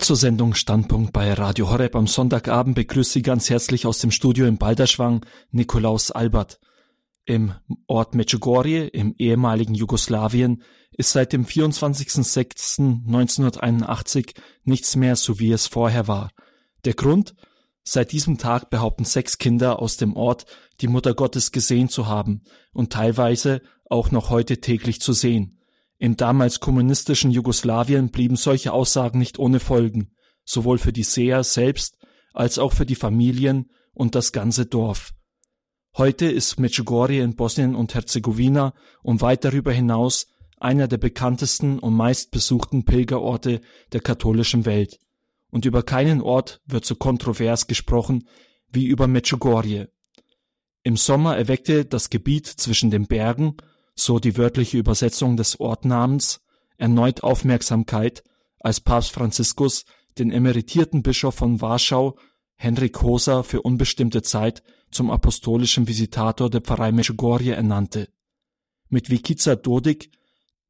Zur Sendung Standpunkt bei Radio Horeb am Sonntagabend begrüßt Sie ganz herzlich aus dem Studio in Balderschwang Nikolaus Albert. Im Ort Medjugorje im ehemaligen Jugoslawien ist seit dem 24.06.1981 nichts mehr so wie es vorher war. Der Grund? Seit diesem Tag behaupten sechs Kinder aus dem Ort, die Mutter Gottes gesehen zu haben und teilweise auch noch heute täglich zu sehen. Im damals kommunistischen Jugoslawien blieben solche Aussagen nicht ohne Folgen, sowohl für die Seher selbst als auch für die Familien und das ganze Dorf. Heute ist Medjugorje in Bosnien und Herzegowina und weit darüber hinaus einer der bekanntesten und meistbesuchten Pilgerorte der katholischen Welt. Und über keinen Ort wird so kontrovers gesprochen wie über Medjugorje. Im Sommer erweckte das Gebiet zwischen den Bergen so die wörtliche Übersetzung des Ortnamens, erneut Aufmerksamkeit, als Papst Franziskus den emeritierten Bischof von Warschau, Henrik Hoser, für unbestimmte Zeit zum apostolischen Visitator der Pfarrei Medjugorje ernannte. Mit Vikica Dodik,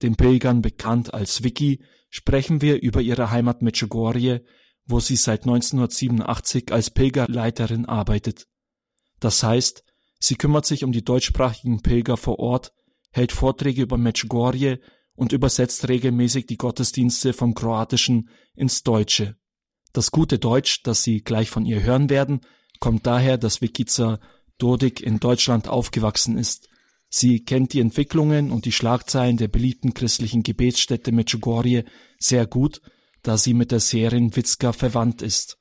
den Pilgern bekannt als Vicky, sprechen wir über ihre Heimat Medjugorje, wo sie seit 1987 als Pilgerleiterin arbeitet. Das heißt, sie kümmert sich um die deutschsprachigen Pilger vor Ort hält Vorträge über Medjugorje und übersetzt regelmäßig die Gottesdienste vom Kroatischen ins Deutsche. Das gute Deutsch, das Sie gleich von ihr hören werden, kommt daher, dass Vikica Dodik in Deutschland aufgewachsen ist. Sie kennt die Entwicklungen und die Schlagzeilen der beliebten christlichen Gebetsstätte Medjugorje sehr gut, da sie mit der Seherin Witzka verwandt ist.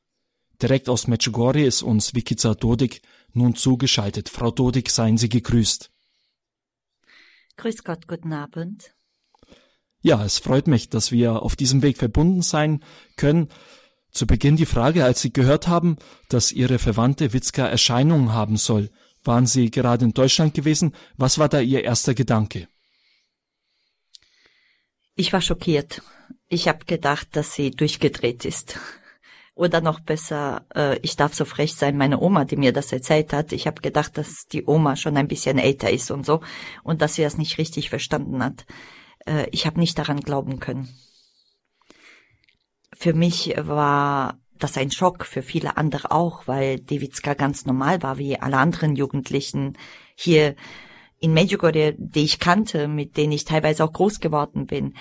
Direkt aus Medjugorje ist uns Vikica Dodik nun zugeschaltet. Frau Dodik, seien Sie gegrüßt. Grüß Gott, guten Abend. Ja, es freut mich, dass wir auf diesem Weg verbunden sein können. Zu Beginn die Frage, als Sie gehört haben, dass Ihre Verwandte Witzka Erscheinungen haben soll. Waren Sie gerade in Deutschland gewesen? Was war da Ihr erster Gedanke? Ich war schockiert. Ich habe gedacht, dass sie durchgedreht ist. Oder noch besser, äh, ich darf so frech sein, meine Oma, die mir das erzählt hat. Ich habe gedacht, dass die Oma schon ein bisschen älter ist und so und dass sie das nicht richtig verstanden hat. Äh, ich habe nicht daran glauben können. Für mich war das ein Schock, für viele andere auch, weil Dewitzka ganz normal war, wie alle anderen Jugendlichen hier in Medjugorje, die ich kannte, mit denen ich teilweise auch groß geworden bin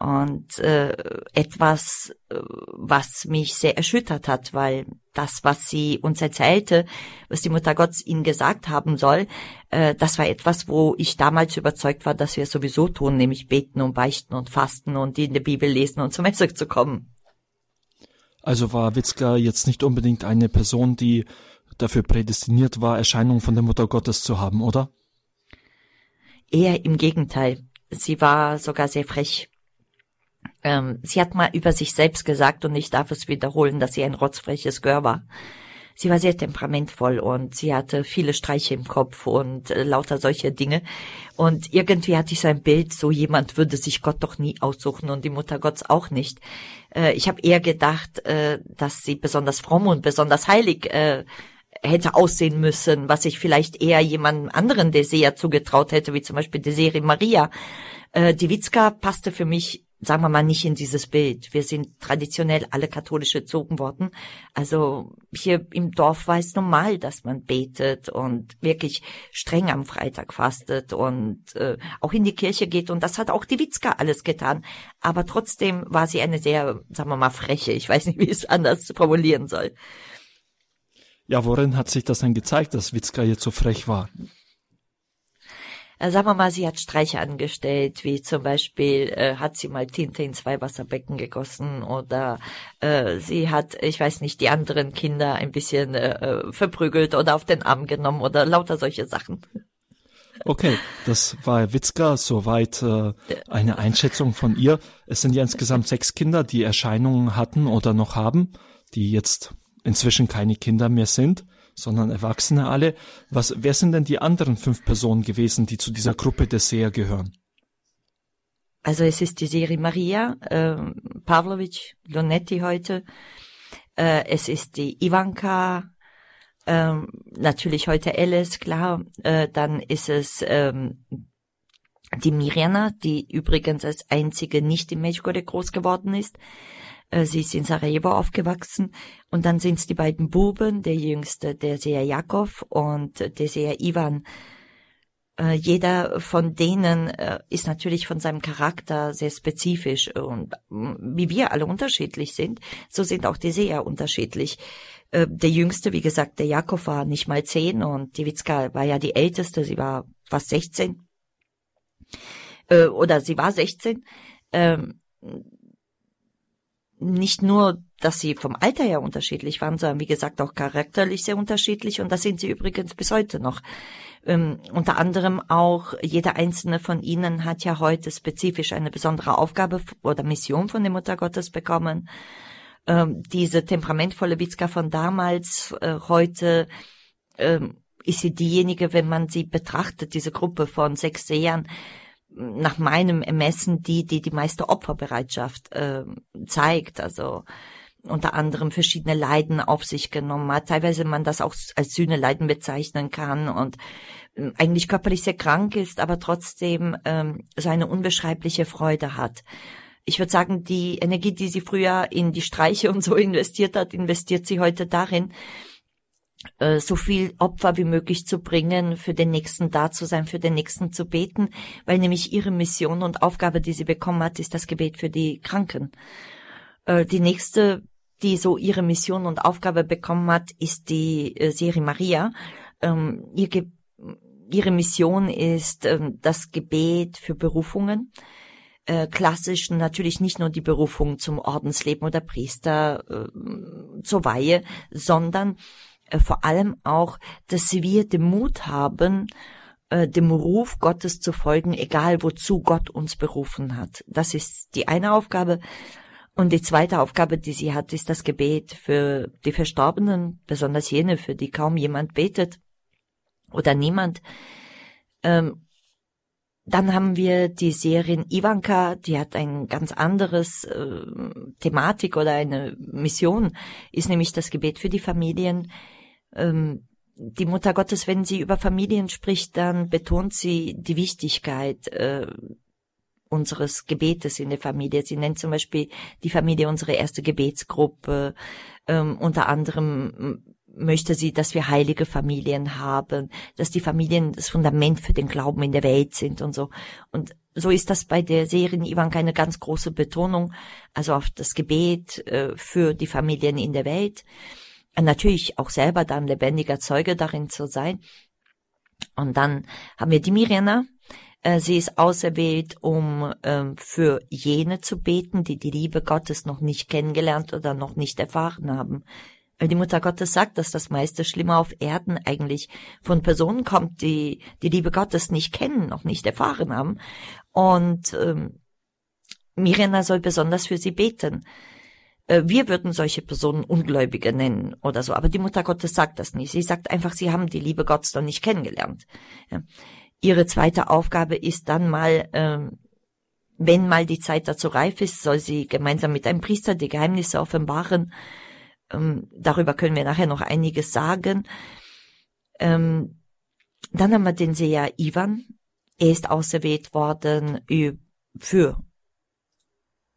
und äh, etwas, äh, was mich sehr erschüttert hat, weil das, was sie uns erzählte, was die Mutter Gottes ihnen gesagt haben soll, äh, das war etwas, wo ich damals überzeugt war, dass wir es sowieso tun, nämlich beten und beichten und fasten und in der Bibel lesen und zum Messe zu kommen. Also war Witzka jetzt nicht unbedingt eine Person, die dafür prädestiniert war, Erscheinungen von der Mutter Gottes zu haben, oder? Eher im Gegenteil. Sie war sogar sehr frech ähm, sie hat mal über sich selbst gesagt, und ich darf es wiederholen, dass sie ein rotzfreches Gör war. Sie war sehr temperamentvoll und sie hatte viele Streiche im Kopf und äh, lauter solche Dinge. Und irgendwie hatte ich so ein Bild, so jemand würde sich Gott doch nie aussuchen und die Mutter Gottes auch nicht. Äh, ich habe eher gedacht, äh, dass sie besonders fromm und besonders heilig äh, hätte aussehen müssen, was ich vielleicht eher jemandem anderen Desea zugetraut hätte, wie zum Beispiel Deseri Maria. Äh, die Witzka passte für mich sagen wir mal, nicht in dieses Bild. Wir sind traditionell alle katholisch erzogen worden. Also hier im Dorf war es normal, dass man betet und wirklich streng am Freitag fastet und äh, auch in die Kirche geht. Und das hat auch die Witzka alles getan. Aber trotzdem war sie eine sehr, sagen wir mal, freche. Ich weiß nicht, wie ich es anders formulieren soll. Ja, worin hat sich das denn gezeigt, dass Witzka jetzt so frech war? Äh, sagen wir mal, sie hat Streiche angestellt, wie zum Beispiel äh, hat sie mal Tinte in zwei Wasserbecken gegossen oder äh, sie hat, ich weiß nicht, die anderen Kinder ein bisschen äh, äh verprügelt oder auf den Arm genommen oder lauter solche Sachen. Okay, das war Witzka, soweit äh, eine Einschätzung von ihr. Es sind ja insgesamt sechs Kinder, die Erscheinungen hatten oder noch haben, die jetzt inzwischen keine Kinder mehr sind sondern Erwachsene alle. Was, wer sind denn die anderen fünf Personen gewesen, die zu dieser Gruppe der Seher gehören? Also es ist die Serie Maria, äh, Pavlovic, Lonetti heute. Äh, es ist die Ivanka, äh, natürlich heute Alice, klar. Äh, dann ist es ähm, die Mirjana, die übrigens als einzige nicht in Medjugorje groß geworden ist. Äh, sie ist in Sarajevo aufgewachsen und dann sind es die beiden Buben, der jüngste, der Seher Jakov und der Seher Ivan. Äh, jeder von denen äh, ist natürlich von seinem Charakter sehr spezifisch und wie wir alle unterschiedlich sind, so sind auch die Seher unterschiedlich. Der jüngste, wie gesagt, der Jakov war nicht mal zehn und die Witzka war ja die älteste, sie war fast 16. Oder sie war 16 nicht nur, dass sie vom Alter her unterschiedlich waren, sondern wie gesagt auch charakterlich sehr unterschiedlich und das sind sie übrigens bis heute noch. Ähm, unter anderem auch jeder einzelne von ihnen hat ja heute spezifisch eine besondere Aufgabe oder Mission von der Mutter Gottes bekommen. Ähm, diese temperamentvolle Witzka von damals, äh, heute ähm, ist sie diejenige, wenn man sie betrachtet, diese Gruppe von sechs Sehern, nach meinem Ermessen die, die die meiste Opferbereitschaft äh, zeigt. Also unter anderem verschiedene Leiden auf sich genommen hat. Teilweise man das auch als Sühneleiden bezeichnen kann und äh, eigentlich körperlich sehr krank ist, aber trotzdem ähm, so eine unbeschreibliche Freude hat. Ich würde sagen, die Energie, die sie früher in die Streiche und so investiert hat, investiert sie heute darin, so viel Opfer wie möglich zu bringen, für den Nächsten da zu sein, für den Nächsten zu beten, weil nämlich ihre Mission und Aufgabe, die sie bekommen hat, ist das Gebet für die Kranken. Äh, die nächste, die so ihre Mission und Aufgabe bekommen hat, ist die äh, Serie Maria. Ähm, ihre Mission ist ähm, das Gebet für Berufungen klassisch natürlich nicht nur die Berufung zum Ordensleben oder Priester äh, zur Weihe, sondern äh, vor allem auch, dass wir den Mut haben, äh, dem Ruf Gottes zu folgen, egal wozu Gott uns berufen hat. Das ist die eine Aufgabe. Und die zweite Aufgabe, die sie hat, ist das Gebet für die Verstorbenen, besonders jene, für die kaum jemand betet oder niemand. Ähm, dann haben wir die Serien Ivanka, die hat ein ganz anderes äh, Thematik oder eine Mission, ist nämlich das Gebet für die Familien ähm, die Mutter Gottes, wenn sie über Familien spricht, dann betont sie die Wichtigkeit äh, unseres Gebetes in der Familie. Sie nennt zum Beispiel die Familie unsere erste Gebetsgruppe. Ähm, unter anderem möchte sie, dass wir heilige Familien haben, dass die Familien das Fundament für den Glauben in der Welt sind und so. Und so ist das bei der Serie Ivan keine ganz große Betonung, also auf das Gebet äh, für die Familien in der Welt natürlich auch selber dann lebendiger Zeuge darin zu sein. Und dann haben wir die Mirjana. Äh, sie ist auserwählt, um ähm, für jene zu beten, die die Liebe Gottes noch nicht kennengelernt oder noch nicht erfahren haben. Weil die Mutter Gottes sagt, dass das meiste Schlimme auf Erden eigentlich von Personen kommt, die die Liebe Gottes nicht kennen, noch nicht erfahren haben. Und ähm, Mirjana soll besonders für sie beten. Äh, wir würden solche Personen Ungläubige nennen oder so, aber die Mutter Gottes sagt das nicht. Sie sagt einfach, sie haben die Liebe Gottes noch nicht kennengelernt. Ihre zweite Aufgabe ist dann mal, ähm, wenn mal die Zeit dazu reif ist, soll sie gemeinsam mit einem Priester die Geheimnisse offenbaren. Ähm, darüber können wir nachher noch einiges sagen. Ähm, dann haben wir den Seher Ivan. Er ist auserwählt worden für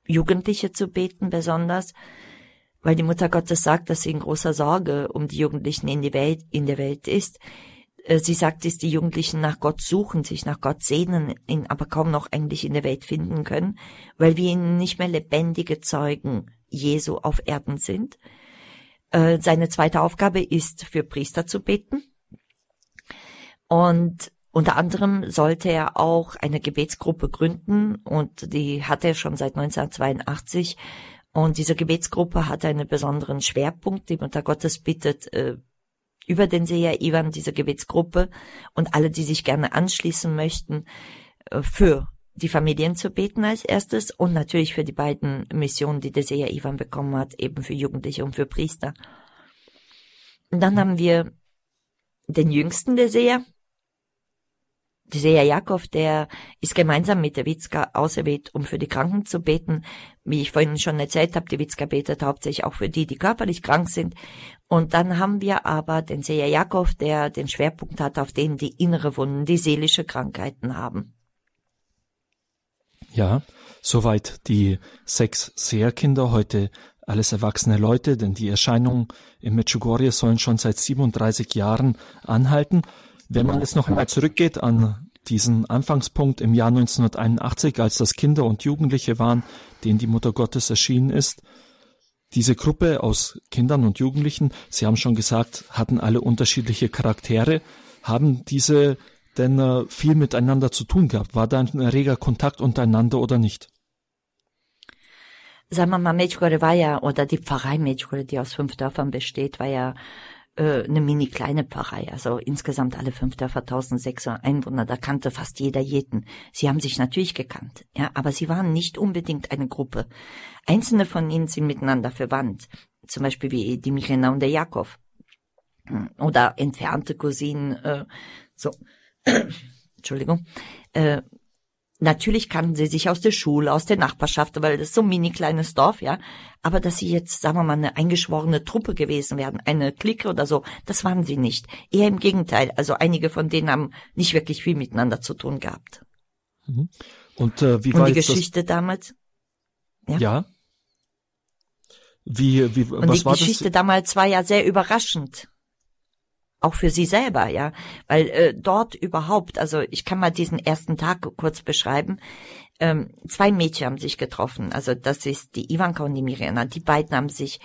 Jugendliche zu beten besonders, weil die Mutter Gottes sagt, dass sie in großer Sorge um die Jugendlichen in, die Welt, in der Welt ist. Äh, sie sagt, dass die Jugendlichen nach Gott suchen, sich nach Gott sehnen, ihn aber kaum noch eigentlich in der Welt finden können, weil wir ihnen nicht mehr lebendige Zeugen Jesu auf Erden sind. Äh, seine zweite Aufgabe ist, für Priester zu beten. Und unter anderem sollte er auch eine Gebetsgruppe gründen und die hat er schon seit 1982. Und diese Gebetsgruppe hat einen besonderen Schwerpunkt. Die Mutter Gottes bittet äh, über den Seher Ivan diese Gebetsgruppe und alle, die sich gerne anschließen möchten, äh, für die Familien zu beten als erstes und natürlich für die beiden Missionen, die der Seher Ivan bekommen hat, eben für Jugendliche und für Priester. Und dann haben wir den jüngsten der Seher, dieser Jakob, der ist gemeinsam mit der Witzka auserwählt, um für die Kranken zu beten. Wie ich vorhin schon erzählt habe, die Witzka betet hauptsächlich auch für die, die körperlich krank sind. Und dann haben wir aber den Seher Jakob, der den Schwerpunkt hat auf denen, die innere Wunden, die seelische Krankheiten haben. Ja, Soweit die sechs Seherkinder, heute alles erwachsene Leute, denn die Erscheinungen im Medjugorje sollen schon seit 37 Jahren anhalten. Wenn man jetzt noch einmal zurückgeht an diesen Anfangspunkt im Jahr 1981, als das Kinder und Jugendliche waren, denen die Mutter Gottes erschienen ist, diese Gruppe aus Kindern und Jugendlichen, Sie haben schon gesagt, hatten alle unterschiedliche Charaktere. Haben diese denn äh, viel miteinander zu tun gehabt? War da ein reger Kontakt untereinander oder nicht? Sagen wir mal, Medjugorje war ja, oder die Pfarrei Medjugorje, die aus fünf Dörfern besteht, war ja äh, eine mini kleine Pfarrei, also insgesamt alle fünf Dörfer 1600 Einwohner, da kannte fast jeder jeden. Sie haben sich natürlich gekannt, ja, aber sie waren nicht unbedingt eine Gruppe. Einzelne von ihnen sind miteinander verwandt, zum Beispiel wie die Mirena und der Jakob oder entfernte Cousinen, äh, so, Entschuldigung, äh, Natürlich kannten sie sich aus der Schule, aus der Nachbarschaft, weil das ist so ein mini kleines Dorf, ja. Aber dass sie jetzt, sagen wir mal, eine eingeschworene Truppe gewesen wären, eine Clique oder so, das waren sie nicht. Eher im Gegenteil. Also einige von denen haben nicht wirklich viel miteinander zu tun gehabt. Mhm. Und äh, wie war Und die Geschichte das? damals? Ja. ja. Wie, wie, Und was die war Geschichte das? damals war ja sehr überraschend auch für sie selber, ja, weil äh, dort überhaupt, also ich kann mal diesen ersten Tag kurz beschreiben. Ähm, zwei Mädchen haben sich getroffen, also das ist die Ivanka und die Mirena. Die beiden haben sich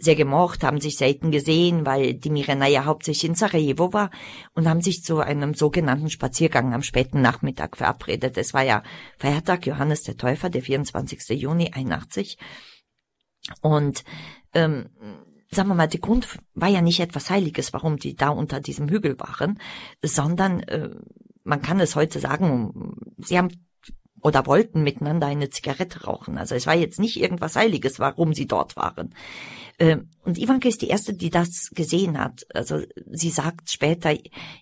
sehr gemocht, haben sich selten gesehen, weil die Mirena ja hauptsächlich in Sarajevo war und haben sich zu einem sogenannten Spaziergang am späten Nachmittag verabredet. Es war ja Feiertag Johannes der Täufer, der 24. Juni 81. Und ähm, sagen wir mal, der Grund war ja nicht etwas Heiliges, warum die da unter diesem Hügel waren, sondern äh, man kann es heute sagen, sie haben oder wollten miteinander eine Zigarette rauchen. Also es war jetzt nicht irgendwas Heiliges, warum sie dort waren. Ähm, und Ivanka ist die erste, die das gesehen hat. Also sie sagt später,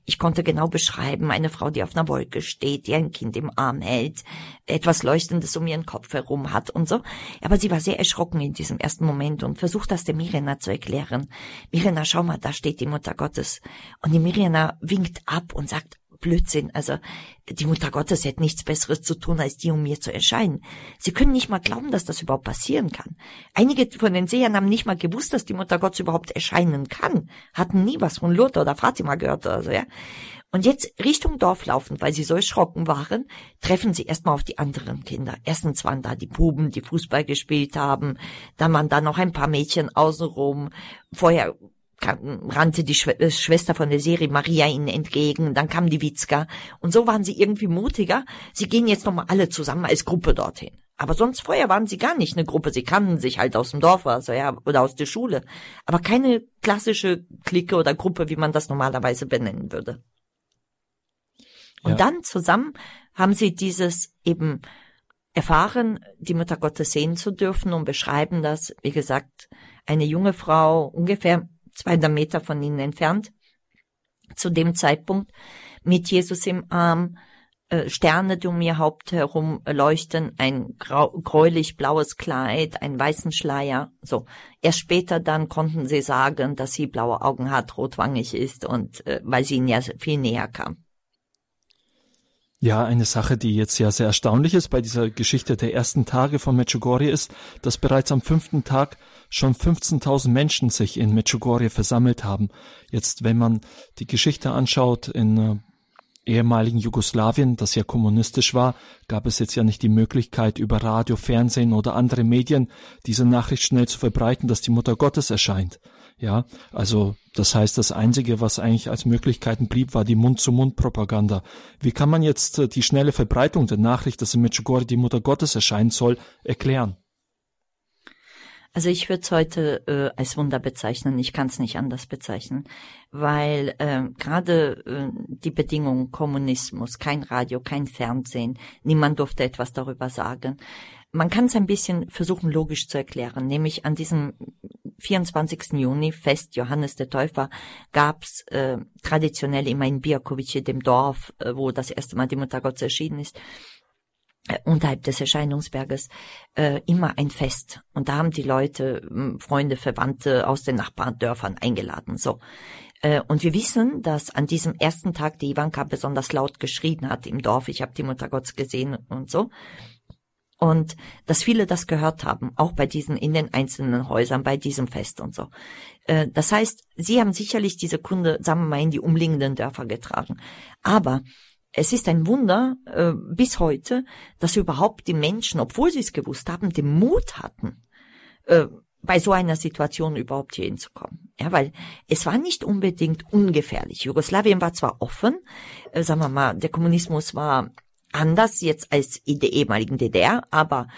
ich konnte genau beschreiben, eine Frau, die auf einer Wolke steht, die ein Kind im Arm hält, etwas Leuchtendes um ihren Kopf herum hat und so. Aber sie war sehr erschrocken in diesem ersten Moment und versucht das der Mirena zu erklären. Mirena, schau mal, da steht die Mutter Gottes. Und die Mirena winkt ab und sagt, Blödsinn. Also die Mutter Gottes hätte nichts Besseres zu tun, als die um mir zu erscheinen. Sie können nicht mal glauben, dass das überhaupt passieren kann. Einige von den Sehern haben nicht mal gewusst, dass die Mutter Gottes überhaupt erscheinen kann, hatten nie was von Lothar oder Fatima gehört oder so, ja. Und jetzt Richtung Dorf laufen, weil sie so erschrocken waren, treffen sie erstmal auf die anderen Kinder. Erstens waren da die Buben, die Fußball gespielt haben, dann waren da noch ein paar Mädchen außenrum. Vorher rannte die äh, Schwester von der Serie Maria ihnen entgegen, dann kam die Witzka und so waren sie irgendwie mutiger. Sie gehen jetzt nochmal alle zusammen als Gruppe dorthin. Aber sonst vorher waren sie gar nicht eine Gruppe. Sie kannten sich halt aus dem Dorf also, ja, oder aus der Schule. Aber keine klassische Clique oder Gruppe, wie man das normalerweise benennen würde. Und ja. dann zusammen haben sie dieses eben erfahren, die Mutter Gottes sehen zu dürfen und beschreiben das, wie gesagt, eine junge Frau, ungefähr 200 Meter von ihnen entfernt, zu dem Zeitpunkt mit Jesus im Arm, äh, Sterne, die um ihr Haupt herum leuchten, ein grau, gräulich blaues Kleid, einen weißen Schleier. So. Erst später dann konnten sie sagen, dass sie blaue Augen hat, rotwangig ist und äh, weil sie ihnen ja viel näher kam. Ja, eine Sache, die jetzt ja sehr erstaunlich ist bei dieser Geschichte der ersten Tage von Medjugorje ist, dass bereits am fünften Tag schon 15.000 Menschen sich in Medjugorje versammelt haben. Jetzt, wenn man die Geschichte anschaut in äh, ehemaligen Jugoslawien, das ja kommunistisch war, gab es jetzt ja nicht die Möglichkeit, über Radio, Fernsehen oder andere Medien diese Nachricht schnell zu verbreiten, dass die Mutter Gottes erscheint. Ja, also das heißt, das Einzige, was eigentlich als Möglichkeiten blieb, war die Mund-zu-Mund-Propaganda. Wie kann man jetzt äh, die schnelle Verbreitung der Nachricht, dass in Medjugorje die Mutter Gottes erscheinen soll, erklären? Also ich würde es heute äh, als Wunder bezeichnen. Ich kann es nicht anders bezeichnen, weil äh, gerade äh, die Bedingungen Kommunismus, kein Radio, kein Fernsehen, niemand durfte etwas darüber sagen. Man kann es ein bisschen versuchen logisch zu erklären, nämlich an diesem 24. Juni, Fest Johannes der Täufer, gab's äh, traditionell immer in Biakovice, dem Dorf, äh, wo das erste Mal die Mutter Gottes erschienen ist, äh, unterhalb des Erscheinungsberges äh, immer ein Fest. Und da haben die Leute, Freunde, Verwandte aus den Nachbardörfern eingeladen. So. Äh, und wir wissen, dass an diesem ersten Tag die Ivanka besonders laut geschrien hat im Dorf. Ich habe die Mutter Gottes gesehen und so. Und dass viele das gehört haben, auch bei diesen in den einzelnen Häusern, bei diesem Fest und so. Äh, das heißt, sie haben sicherlich diese Kunde, sagen wir mal, in die umliegenden Dörfer getragen. Aber es ist ein Wunder äh, bis heute, dass überhaupt die Menschen, obwohl sie es gewusst haben, den Mut hatten, äh, bei so einer Situation überhaupt hier hinzukommen. Ja, weil es war nicht unbedingt ungefährlich. Jugoslawien war zwar offen, sagen wir mal, der Kommunismus war anders jetzt als in der ehemaligen DDR, aber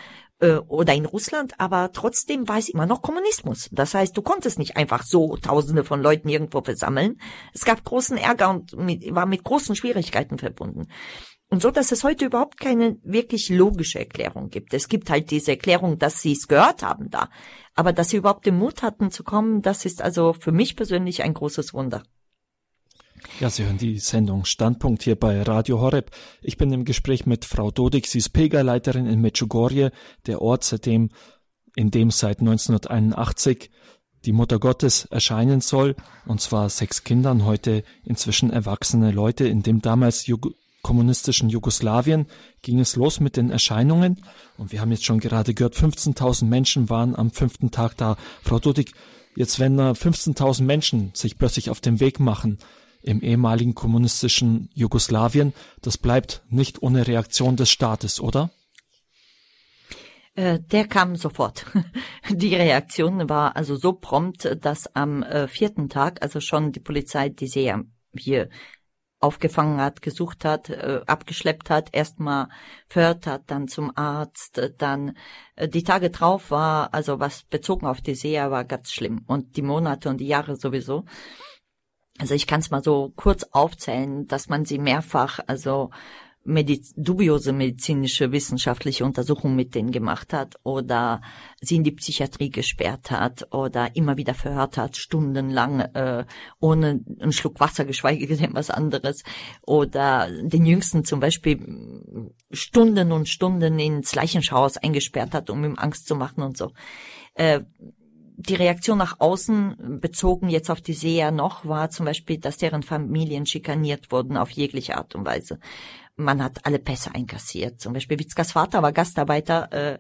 äh, oder in Russland, aber trotzdem war es immer noch Kommunismus. Das heißt, du konntest nicht einfach so Tausende von Leuten irgendwo versammeln. Es gab großen Ärger und mit, war mit großen Schwierigkeiten verbunden. Und so, dass es heute überhaupt keine wirklich logische Erklärung gibt. Es gibt halt diese Erklärung, dass sie es gehört haben da. Aber dass sie überhaupt den Mut hatten zu kommen, das ist also für mich persönlich ein großes Wunder. Ja, Sie hören die Sendung Standpunkt hier bei Radio Horeb. Ich bin im Gespräch mit Frau Dodik, sie ist Pilgerleiterin in Medjugorje, der Ort, seitdem, in dem seit 1981 die Mutter Gottes erscheinen soll, und zwar sechs Kindern, heute inzwischen erwachsene Leute. In dem damals Jug kommunistischen Jugoslawien ging es los mit den Erscheinungen, und wir haben jetzt schon gerade gehört, 15.000 Menschen waren am fünften Tag da. Frau Dodik, jetzt wenn 15.000 Menschen sich plötzlich auf den Weg machen, im ehemaligen kommunistischen Jugoslawien, das bleibt nicht ohne Reaktion des Staates, oder? Äh, der kam sofort. Die Reaktion war also so prompt, dass am äh, vierten Tag, also schon die Polizei, die ja hier aufgefangen hat, gesucht hat, äh, abgeschleppt hat, erstmal verhört hat, dann zum Arzt, dann die Tage drauf war, also was bezogen auf die Seher war ganz schlimm und die Monate und die Jahre sowieso. Also ich kann es mal so kurz aufzählen, dass man sie mehrfach, also Mediz dubiose medizinische wissenschaftliche Untersuchungen mit denen gemacht hat oder sie in die Psychiatrie gesperrt hat oder immer wieder verhört hat, stundenlang äh, ohne einen Schluck Wasser, geschweige denn was anderes. Oder den Jüngsten zum Beispiel Stunden und Stunden ins Leichenschauhaus eingesperrt hat, um ihm Angst zu machen und so. Äh, die Reaktion nach außen bezogen jetzt auf die Seher noch war zum Beispiel, dass deren Familien schikaniert wurden auf jegliche Art und Weise. Man hat alle Pässe einkassiert. Zum Beispiel Witzkas Vater war Gastarbeiter äh,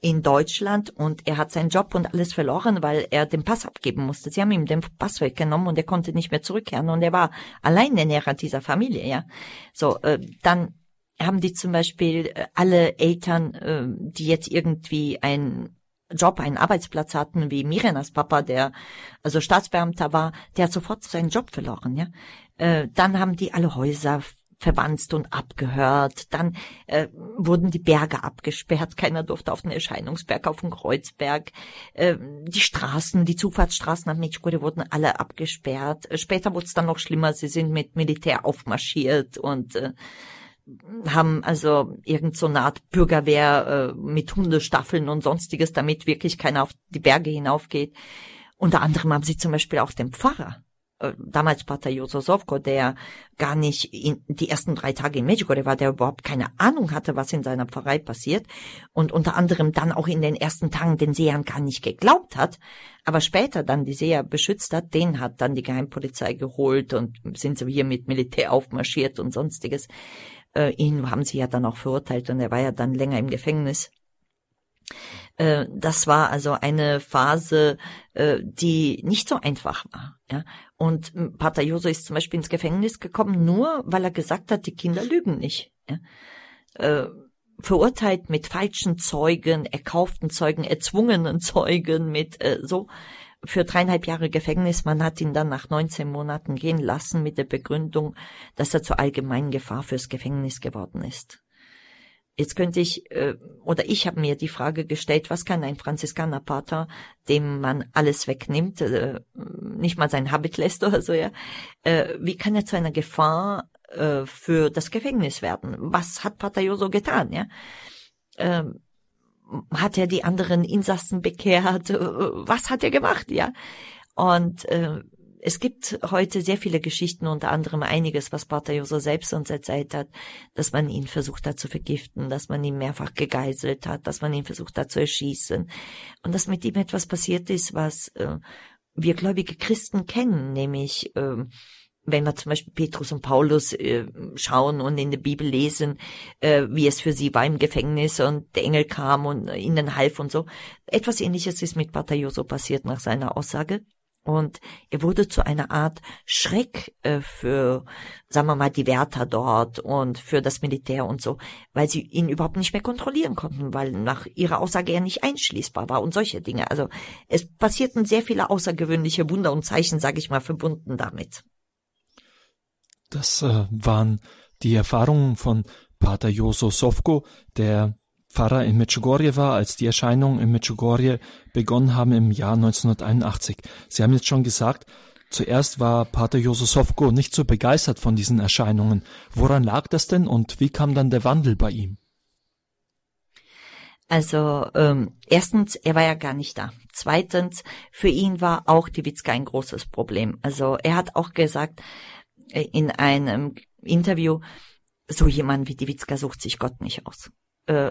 in Deutschland und er hat seinen Job und alles verloren, weil er den Pass abgeben musste. Sie haben ihm den Pass weggenommen und er konnte nicht mehr zurückkehren und er war allein der Näher dieser Familie, ja. So, äh, dann haben die zum Beispiel äh, alle Eltern, äh, die jetzt irgendwie ein Job, einen Arbeitsplatz hatten, wie Mirenas Papa, der also Staatsbeamter war, der hat sofort seinen Job verloren, ja. Äh, dann haben die alle Häuser verwanzt und abgehört. Dann äh, wurden die Berge abgesperrt. Keiner durfte auf den Erscheinungsberg, auf den Kreuzberg. Äh, die Straßen, die Zufahrtsstraßen am Medjugorje wurden alle abgesperrt. Später wurde es dann noch schlimmer. Sie sind mit Militär aufmarschiert und äh, haben also irgend so eine Art Bürgerwehr äh, mit Hundestaffeln und sonstiges, damit wirklich keiner auf die Berge hinaufgeht. Unter anderem haben sie zum Beispiel auch den Pfarrer, äh, damals Pater Jososovko, der gar nicht in die ersten drei Tage in Medjugorje war, der überhaupt keine Ahnung hatte, was in seiner Pfarrei passiert und unter anderem dann auch in den ersten Tagen den Sehern gar nicht geglaubt hat, aber später dann die Seher beschützt hat, den hat dann die Geheimpolizei geholt und sind sie hier mit Militär aufmarschiert und sonstiges. Äh, ihn haben sie ja dann auch verurteilt und er war ja dann länger im Gefängnis. Äh, das war also eine Phase, äh, die nicht so einfach war. Und Pater Joso ist zum Beispiel ins Gefängnis gekommen, nur weil er gesagt hat, die Kinder lügen nicht. Äh, verurteilt mit falschen Zeugen, erkauften Zeugen, erzwungenen Zeugen, mit so für dreieinhalb Jahre Gefängnis. Man hat ihn dann nach 19 Monaten gehen lassen mit der Begründung, dass er zur allgemeinen Gefahr fürs Gefängnis geworden ist. Jetzt könnte ich, äh, oder ich habe mir die Frage gestellt, was kann ein Franziskanerpater, dem man alles wegnimmt, äh, nicht mal sein Habit lässt oder so, ja, äh, wie kann er zu einer Gefahr für das Gefängnis werden? Was hat Pater Joso getan, ja? Ähm, hat er die anderen Insassen bekehrt? Was hat er gemacht, ja? Und äh, es gibt heute sehr viele Geschichten, unter anderem einiges, was Pater Joso selbst uns erzählt hat, dass man ihn versucht hat zu vergiften, dass man ihn mehrfach gegeißelt hat, dass man ihn versucht hat zu erschießen und dass mit ihm etwas passiert ist, was äh, wir gläubige Christen kennen, nämlich äh, wenn wir zum Beispiel Petrus und Paulus äh, schauen und in der Bibel lesen, äh, wie es für sie war im Gefängnis und der Engel kam und ihnen half und so. Etwas ähnliches ist mit Pater Joso passiert nach seiner Aussage. Und er wurde zu einer Art Schreck äh, für, sagen wir mal, die Wärter dort und für das Militär und so, weil sie ihn überhaupt nicht mehr kontrollieren konnten, weil nach ihrer Aussage er nicht einschließbar war und solche Dinge. Also es passierten sehr viele außergewöhnliche Wunder und Zeichen, sage ich mal, verbunden damit. Das äh, waren die Erfahrungen von Pater Joso Sovko, der Pfarrer in Medjugorje war, als die Erscheinungen in Medjugorje begonnen haben im Jahr 1981. Sie haben jetzt schon gesagt, zuerst war Pater Joso Sovko nicht so begeistert von diesen Erscheinungen. Woran lag das denn und wie kam dann der Wandel bei ihm? Also ähm, erstens, er war ja gar nicht da. Zweitens, für ihn war auch die Witzka ein großes Problem. Also er hat auch gesagt, in einem Interview, so jemand wie die Witzka sucht sich Gott nicht aus. Äh,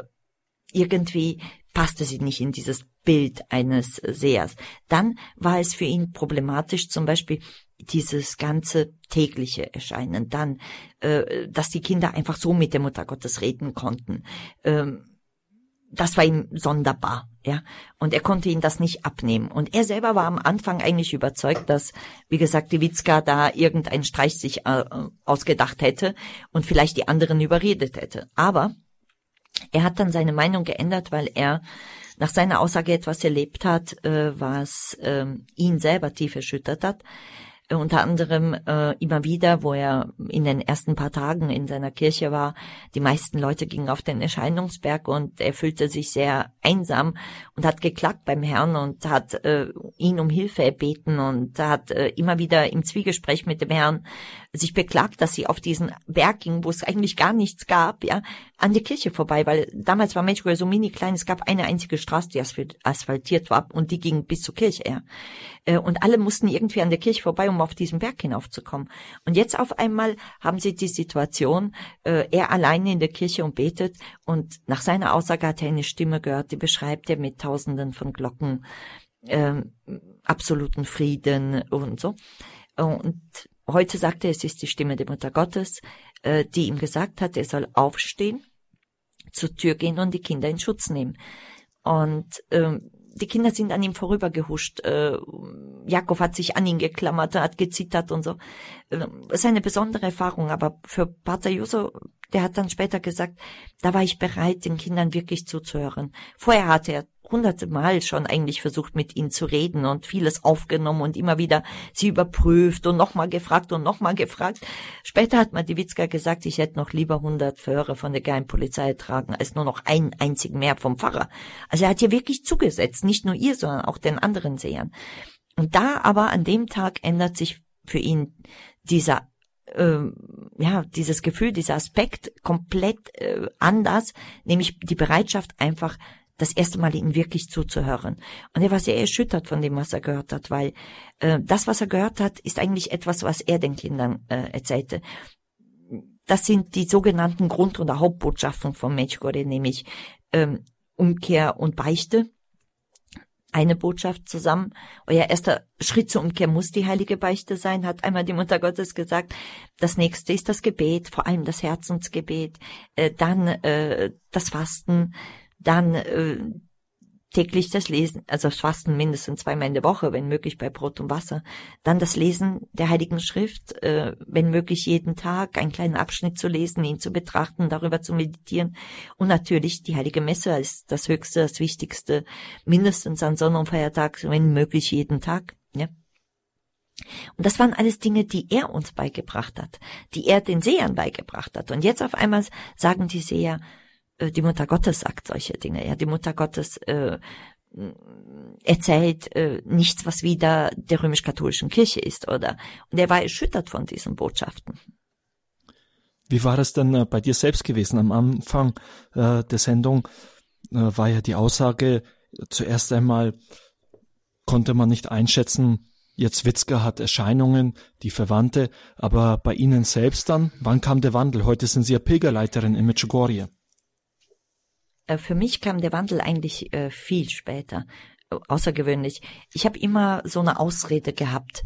irgendwie passte sie nicht in dieses Bild eines Sehers. Dann war es für ihn problematisch, zum Beispiel dieses ganze tägliche Erscheinen. Dann, äh, dass die Kinder einfach so mit der Mutter Gottes reden konnten. Ähm, das war ihm sonderbar, ja. Und er konnte ihn das nicht abnehmen. Und er selber war am Anfang eigentlich überzeugt, dass, wie gesagt, die Witzka da irgendeinen Streich sich äh, ausgedacht hätte und vielleicht die anderen überredet hätte. Aber er hat dann seine Meinung geändert, weil er nach seiner Aussage etwas erlebt hat, äh, was äh, ihn selber tief erschüttert hat unter anderem äh, immer wieder, wo er in den ersten paar Tagen in seiner Kirche war, die meisten Leute gingen auf den Erscheinungsberg und er fühlte sich sehr einsam und hat geklagt beim Herrn und hat äh, ihn um Hilfe erbeten und hat äh, immer wieder im Zwiegespräch mit dem Herrn sich beklagt, dass sie auf diesen Berg ging, wo es eigentlich gar nichts gab, ja, an der Kirche vorbei, weil damals war Medjugorje so mini klein, es gab eine einzige Straße, die asphaltiert war und die ging bis zur Kirche, ja. Äh, und alle mussten irgendwie an der Kirche vorbei, um auf diesen Berg hinaufzukommen. Und jetzt auf einmal haben sie die Situation, äh, er alleine in der Kirche und betet und nach seiner Aussage hat er eine Stimme gehört, die beschreibt er mit tausenden von Glocken, äh, absoluten Frieden und so. Und heute sagt er, es ist die Stimme der Mutter Gottes, äh, die ihm gesagt hat, er soll aufstehen, zur Tür gehen und die Kinder in Schutz nehmen. Und ähm, die Kinder sind an ihm vorübergehuscht. Äh, Jakob hat sich an ihn geklammert, hat gezittert und so. Ähm, ist eine besondere Erfahrung, aber für Pater Juso, der hat dann später gesagt, da war ich bereit, den Kindern wirklich zuzuhören. Vorher hatte er hunderte Mal schon eigentlich versucht, mit ihnen zu reden und vieles aufgenommen und immer wieder sie überprüft und nochmal gefragt und nochmal gefragt. Später hat Madiwitzka gesagt, ich hätte noch lieber hundert Föhre von der Geheimpolizei tragen, als nur noch einen einzigen mehr vom Pfarrer. Also er hat hier wirklich zugesetzt, nicht nur ihr, sondern auch den anderen Sehern. Und da aber an dem Tag ändert sich für ihn dieser äh, ja, dieses Gefühl, dieser Aspekt komplett äh, anders, nämlich die Bereitschaft einfach das erste Mal ihnen wirklich zuzuhören. Und er war sehr erschüttert von dem, was er gehört hat, weil äh, das, was er gehört hat, ist eigentlich etwas, was er den Kindern äh, erzählte. Das sind die sogenannten Grund- oder Hauptbotschaften von Medjugorje, nämlich ähm, Umkehr und Beichte. Eine Botschaft zusammen. Euer erster Schritt zur Umkehr muss die heilige Beichte sein, hat einmal die Mutter Gottes gesagt. Das nächste ist das Gebet, vor allem das Herzensgebet, äh, dann äh, das Fasten, dann äh, täglich das Lesen, also das Fasten mindestens zweimal in der Woche, wenn möglich bei Brot und Wasser. Dann das Lesen der Heiligen Schrift, äh, wenn möglich jeden Tag einen kleinen Abschnitt zu lesen, ihn zu betrachten, darüber zu meditieren. Und natürlich die Heilige Messe als das Höchste, das Wichtigste, mindestens an Sonn- und Feiertag, wenn möglich jeden Tag. Ja. Und das waren alles Dinge, die er uns beigebracht hat, die er den Sehern beigebracht hat. Und jetzt auf einmal sagen die Seher, die Mutter Gottes sagt solche Dinge. Ja, die Mutter Gottes äh, erzählt äh, nichts, was wieder der römisch-katholischen Kirche ist, oder? Und er war erschüttert von diesen Botschaften. Wie war es denn äh, bei dir selbst gewesen? Am Anfang äh, der Sendung äh, war ja die Aussage, zuerst einmal konnte man nicht einschätzen, jetzt Witzka hat Erscheinungen, die Verwandte, aber bei Ihnen selbst dann, wann kam der Wandel? Heute sind Sie ja Pilgerleiterin in Medjugorje. Äh, für mich kam der Wandel eigentlich äh, viel später, außergewöhnlich. Ich habe immer so eine Ausrede gehabt.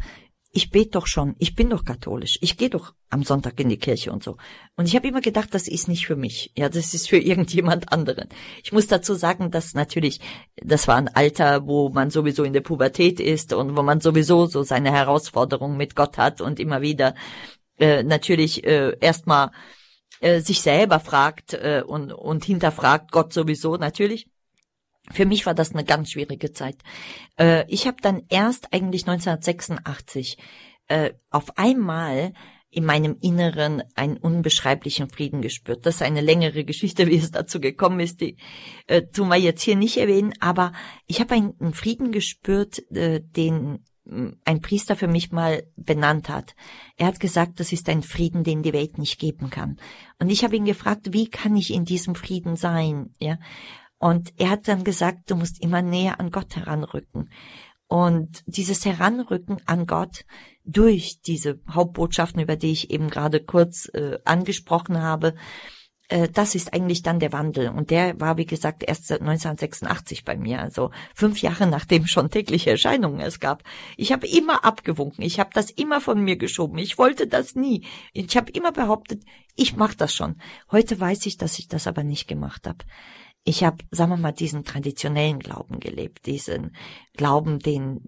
ich bete doch schon, ich bin doch katholisch, ich gehe doch am Sonntag in die Kirche und so. Und ich habe immer gedacht, das ist nicht für mich, ja, das ist für irgendjemand anderen. Ich muss dazu sagen, dass natürlich, das war ein Alter, wo man sowieso in der Pubertät ist und wo man sowieso so seine Herausforderungen mit Gott hat und immer wieder äh, natürlich äh, erstmal äh, sich selber fragt äh, und, und hinterfragt Gott sowieso natürlich. Für mich war das eine ganz schwierige Zeit. Äh, ich habe dann erst eigentlich 1986 äh, auf einmal in meinem Inneren einen unbeschreiblichen Frieden gespürt. Das ist eine längere Geschichte, wie es dazu gekommen ist, die äh, tun wir jetzt hier nicht erwähnen, aber ich habe einen, einen, Frieden gespürt, äh, den ein Priester für mich mal benannt hat. Er hat gesagt, das ist ein Frieden, den die Welt nicht geben kann. Und ich habe ihn gefragt, wie kann ich in diesem Frieden sein? Ja, und er hat dann gesagt, du musst immer näher an Gott heranrücken. Und dieses Heranrücken an Gott durch diese Hauptbotschaften, über die ich eben gerade kurz äh, angesprochen habe, äh, das ist eigentlich dann der Wandel. Und der war, wie gesagt, erst 1986 bei mir, also fünf Jahre nachdem schon tägliche Erscheinungen es gab. Ich habe immer abgewunken, ich habe das immer von mir geschoben, ich wollte das nie. Ich habe immer behauptet, ich mache das schon. Heute weiß ich, dass ich das aber nicht gemacht habe ich habe, sagen wir mal, diesen traditionellen Glauben gelebt, diesen Glauben, den,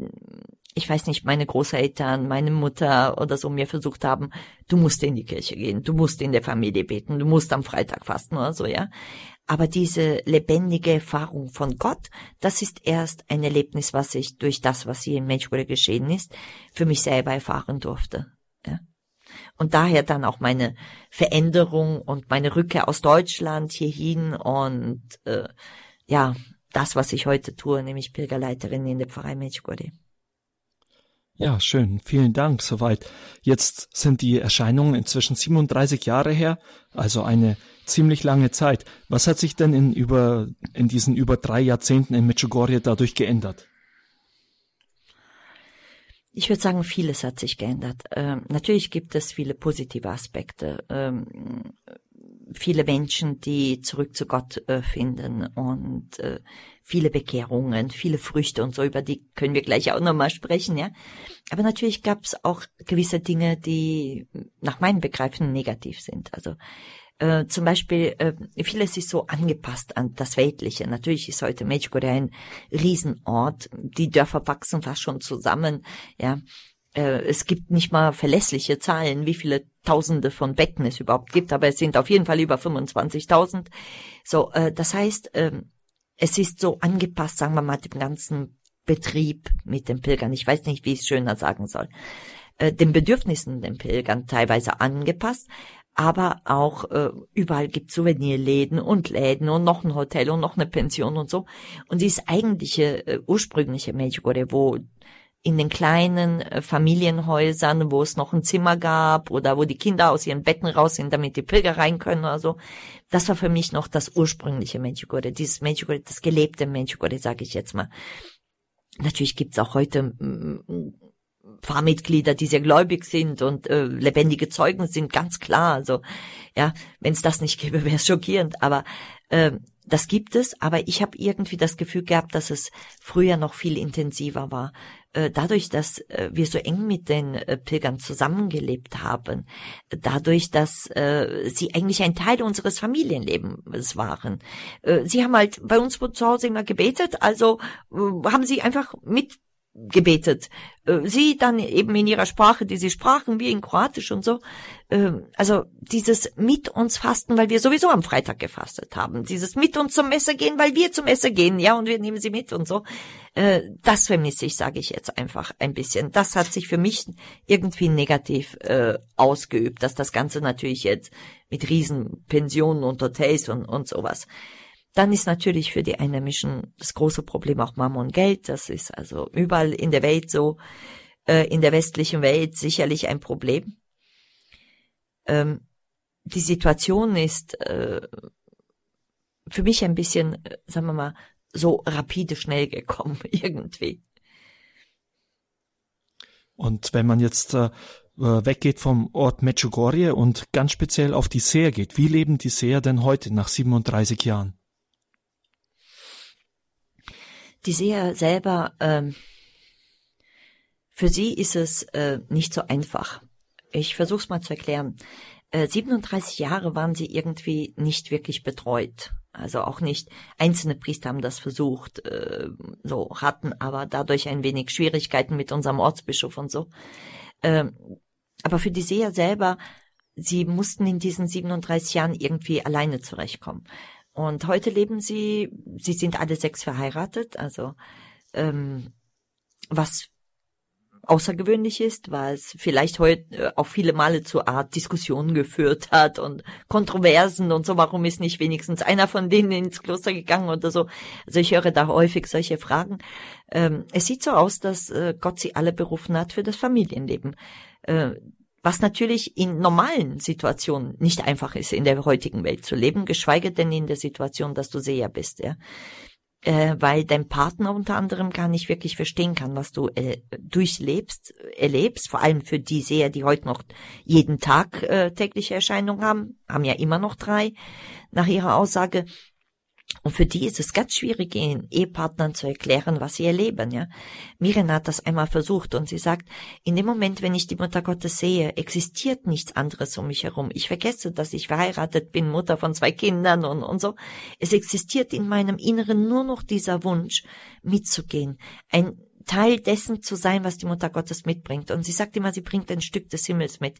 ich weiß nicht, meine Großeltern, meine Mutter oder so mir versucht haben, du musst in die Kirche gehen, du musst in der Familie beten, du musst am Freitag fasten oder so, ja. Aber diese lebendige Erfahrung von Gott, das ist erst ein Erlebnis, was ich durch das, was hier in Menschwürde geschehen ist, für mich selber erfahren durfte. Ja. Und daher dann auch meine Veränderung und meine Rückkehr aus Deutschland hierhin und äh, ja, das, was ich heute tue, nämlich Pilgerleiterin in der Pfarrei Medjugorje. Ja, schön. Vielen Dank. Soweit. Jetzt sind die Erscheinungen inzwischen 37 Jahre her, also eine ziemlich lange Zeit. Was hat sich denn in über, in diesen über drei Jahrzehnten in Medjugorje dadurch geändert? Ich würde sagen, vieles hat sich geändert. Ähm, natürlich gibt es viele positive Aspekte. Ähm, viele Menschen, die zurück zu Gott äh, finden und äh, viele Bekehrungen, viele Früchte und so, über die können wir gleich auch nochmal sprechen, ja. Aber natürlich gab es auch gewisse Dinge, die nach meinem Begreifen negativ sind. Also äh, zum Beispiel, äh, vieles ist so angepasst an das Weltliche. Natürlich ist heute Medjugorje ein Riesenort. Die Dörfer wachsen fast schon zusammen. Ja, äh, es gibt nicht mal verlässliche Zahlen, wie viele Tausende von Betten es überhaupt gibt, aber es sind auf jeden Fall über 25.000. So, äh, das heißt, äh, es ist so angepasst, sagen wir mal, dem ganzen Betrieb mit den Pilgern. Ich weiß nicht, wie ich es schöner sagen soll. Äh, den Bedürfnissen den Pilgern teilweise angepasst, aber auch äh, überall gibt Souvenirläden und Läden und noch ein Hotel und noch eine Pension und so. Und dieses eigentliche, äh, ursprüngliche Medjugorje, wo in den kleinen äh, Familienhäusern, wo es noch ein Zimmer gab oder wo die Kinder aus ihren Betten raus sind, damit die Pilger rein können oder so. Das war für mich noch das ursprüngliche Medjugorje, dieses Medjugorje, das gelebte Medjugorje, sage ich jetzt mal. Natürlich gibt's auch heute Pfarrmitglieder, die sehr gläubig sind und äh, lebendige Zeugen sind, ganz klar. Also ja, wenn es das nicht gäbe, wäre es schockierend. Aber äh, das gibt es, aber ich habe irgendwie das Gefühl gehabt, dass es früher noch viel intensiver war. Äh, dadurch, dass äh, wir so eng mit den äh, Pilgern zusammengelebt haben, dadurch, dass sie eigentlich ein Teil unseres Familienlebens waren. Sie haben halt bei uns zu Hause immer gebetet, also haben sie einfach mit gebetet. Äh, sie dann eben in ihrer Sprache, die sie sprachen, wie in Kroatisch und so. Ähm, also dieses mit uns fasten, weil wir sowieso am Freitag gefastet haben. Dieses mit uns zum Messer gehen, weil wir zum Messer gehen, ja, und wir nehmen sie mit und so. Äh, das vermisse ich, sage ich jetzt einfach ein bisschen. Das hat sich für mich irgendwie negativ äh, ausgeübt, dass das Ganze natürlich jetzt mit Riesenpensionen und Hotels und, und sowas dann ist natürlich für die Einheimischen das große Problem auch Mammon Geld. Das ist also überall in der Welt so, äh, in der westlichen Welt sicherlich ein Problem. Ähm, die Situation ist äh, für mich ein bisschen, äh, sagen wir mal, so rapide schnell gekommen irgendwie. Und wenn man jetzt äh, weggeht vom Ort Medjugorje und ganz speziell auf die Seer geht, wie leben die Seer denn heute nach 37 Jahren? die Seher selber ähm, Für sie ist es äh, nicht so einfach. Ich versuche es mal zu erklären. Äh, 37 Jahre waren sie irgendwie nicht wirklich betreut. Also auch nicht einzelne Priester haben das versucht, äh, so hatten aber dadurch ein wenig Schwierigkeiten mit unserem Ortsbischof und so. Äh, aber für die Seher selber, sie mussten in diesen 37 Jahren irgendwie alleine zurechtkommen. Und heute leben sie, sie sind alle sechs verheiratet, also ähm, was außergewöhnlich ist, weil es vielleicht heute äh, auch viele Male zu Art Diskussionen geführt hat und Kontroversen und so, warum ist nicht wenigstens einer von denen ins Kloster gegangen oder so. Also ich höre da häufig solche Fragen. Ähm, es sieht so aus, dass äh, Gott sie alle berufen hat für das Familienleben. Äh, was natürlich in normalen Situationen nicht einfach ist, in der heutigen Welt zu leben, geschweige denn in der Situation, dass du Seher bist, ja äh, weil dein Partner unter anderem gar nicht wirklich verstehen kann, was du äh, durchlebst, erlebst, vor allem für die Seher, die heute noch jeden Tag äh, tägliche Erscheinungen haben, haben ja immer noch drei nach ihrer Aussage. Und für die ist es ganz schwierig, ihren Ehepartnern zu erklären, was sie erleben, ja. Miriam hat das einmal versucht und sie sagt, in dem Moment, wenn ich die Mutter Gottes sehe, existiert nichts anderes um mich herum. Ich vergesse, dass ich verheiratet bin, Mutter von zwei Kindern und, und so. Es existiert in meinem Inneren nur noch dieser Wunsch, mitzugehen. Ein Teil dessen zu sein, was die Mutter Gottes mitbringt. Und sie sagt immer, sie bringt ein Stück des Himmels mit.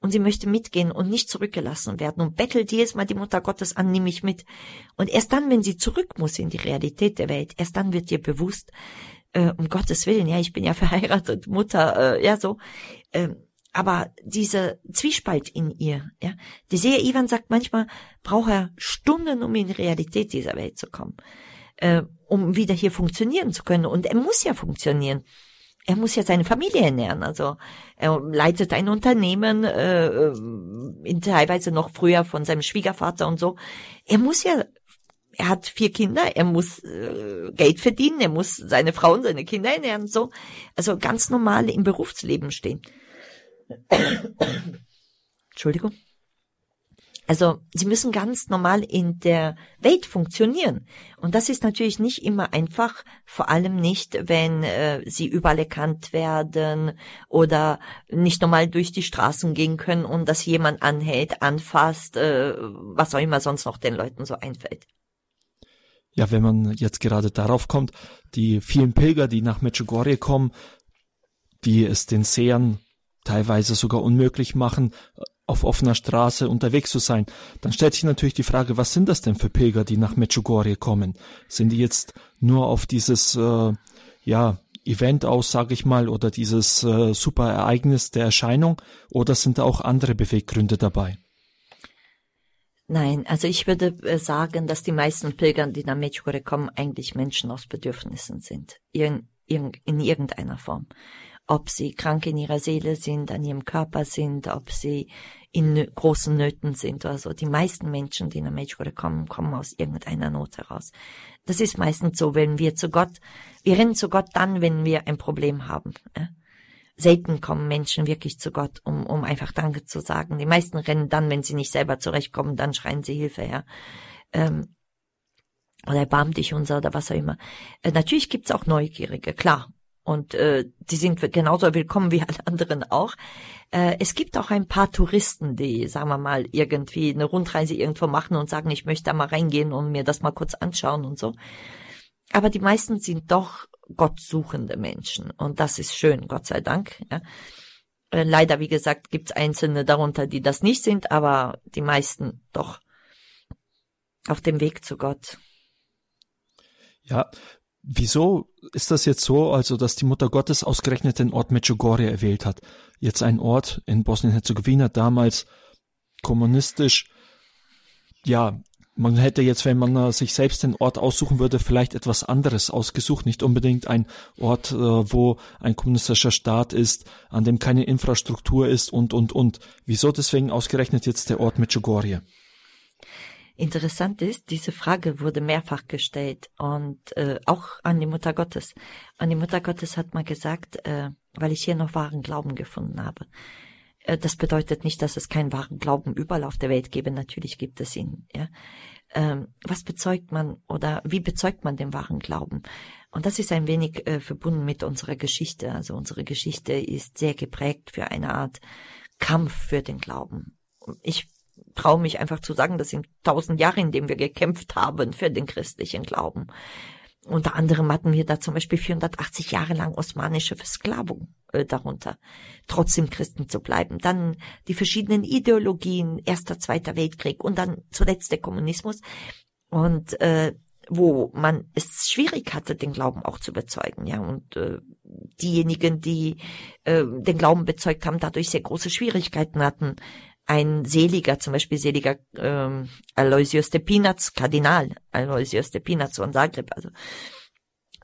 Und sie möchte mitgehen und nicht zurückgelassen werden und bettelt jedes Mal die Mutter Gottes an, nimm mich mit. Und erst dann, wenn sie zurück muss in die Realität der Welt, erst dann wird ihr bewusst, äh, um Gottes Willen, ja, ich bin ja verheiratet, Mutter, äh, ja, so, äh, aber diese Zwiespalt in ihr, ja, die Seher Ivan sagt manchmal, braucht er Stunden, um in die Realität dieser Welt zu kommen äh, um wieder hier funktionieren zu können. Und er muss ja funktionieren. Er muss ja seine Familie ernähren. Also er leitet ein Unternehmen, äh, in teilweise noch früher von seinem Schwiegervater und so. Er muss ja er hat vier Kinder, er muss äh, Geld verdienen, er muss seine Frau und seine Kinder ernähren, so. Also ganz normal im Berufsleben stehen. Entschuldigung. Also sie müssen ganz normal in der Welt funktionieren. Und das ist natürlich nicht immer einfach, vor allem nicht, wenn äh, sie überall erkannt werden oder nicht normal durch die Straßen gehen können und dass jemand anhält, anfasst, äh, was auch immer sonst noch den Leuten so einfällt. Ja, wenn man jetzt gerade darauf kommt, die vielen Pilger, die nach Medjugorje kommen, die es den Sehern teilweise sogar unmöglich machen, auf offener Straße unterwegs zu sein, dann stellt sich natürlich die Frage, was sind das denn für Pilger, die nach Medjugorje kommen? Sind die jetzt nur auf dieses äh, ja Event aus, sage ich mal, oder dieses äh, super Ereignis der Erscheinung, oder sind da auch andere Beweggründe dabei? Nein, also ich würde äh, sagen, dass die meisten Pilger, die nach Medjugorje kommen, eigentlich Menschen aus Bedürfnissen sind, in, in, in irgendeiner Form ob sie krank in ihrer Seele sind, an ihrem Körper sind, ob sie in großen Nöten sind oder so. Die meisten Menschen, die nach Medjugorje kommen, kommen aus irgendeiner Not heraus. Das ist meistens so, wenn wir zu Gott, wir rennen zu Gott dann, wenn wir ein Problem haben. Ja? Selten kommen Menschen wirklich zu Gott, um, um einfach Danke zu sagen. Die meisten rennen dann, wenn sie nicht selber zurechtkommen, dann schreien sie Hilfe her. Ähm, oder erbarm dich unser oder was auch immer. Äh, natürlich gibt's auch Neugierige, klar. Und äh, die sind genauso willkommen wie alle anderen auch. Äh, es gibt auch ein paar Touristen, die, sagen wir mal, irgendwie eine Rundreise irgendwo machen und sagen, ich möchte da mal reingehen und mir das mal kurz anschauen und so. Aber die meisten sind doch gottsuchende Menschen. Und das ist schön, Gott sei Dank. Ja. Äh, leider, wie gesagt, gibt's Einzelne darunter, die das nicht sind, aber die meisten doch auf dem Weg zu Gott. Ja, Wieso ist das jetzt so, also dass die Mutter Gottes ausgerechnet den Ort Medjugorje erwählt hat? Jetzt ein Ort in Bosnien-Herzegowina, damals kommunistisch. Ja, man hätte jetzt, wenn man sich selbst den Ort aussuchen würde, vielleicht etwas anderes ausgesucht, nicht unbedingt ein Ort, äh, wo ein kommunistischer Staat ist, an dem keine Infrastruktur ist und, und, und. Wieso deswegen ausgerechnet jetzt der Ort Medjugorje? Interessant ist, diese Frage wurde mehrfach gestellt und äh, auch an die Mutter Gottes. Und die Mutter Gottes hat mal gesagt, äh, weil ich hier noch wahren Glauben gefunden habe. Äh, das bedeutet nicht, dass es keinen wahren Glauben überall auf der Welt gäbe. Natürlich gibt es ihn. Ja? Ähm, was bezeugt man oder wie bezeugt man den wahren Glauben? Und das ist ein wenig äh, verbunden mit unserer Geschichte. Also unsere Geschichte ist sehr geprägt für eine Art Kampf für den Glauben. Ich traue mich einfach zu sagen, das sind tausend Jahre, in denen wir gekämpft haben für den christlichen Glauben. Unter anderem hatten wir da zum Beispiel 480 Jahre lang osmanische Versklavung äh, darunter, trotzdem Christen zu bleiben. Dann die verschiedenen Ideologien, erster, zweiter Weltkrieg und dann zuletzt der Kommunismus. Und äh, wo man es schwierig hatte, den Glauben auch zu bezeugen, ja, und äh, diejenigen, die äh, den Glauben bezeugt haben, dadurch sehr große Schwierigkeiten hatten, ein Seliger, zum Beispiel Seliger ähm, Aloysius de Pinaz, Kardinal Aloysius de Pinaz von Zagreb, also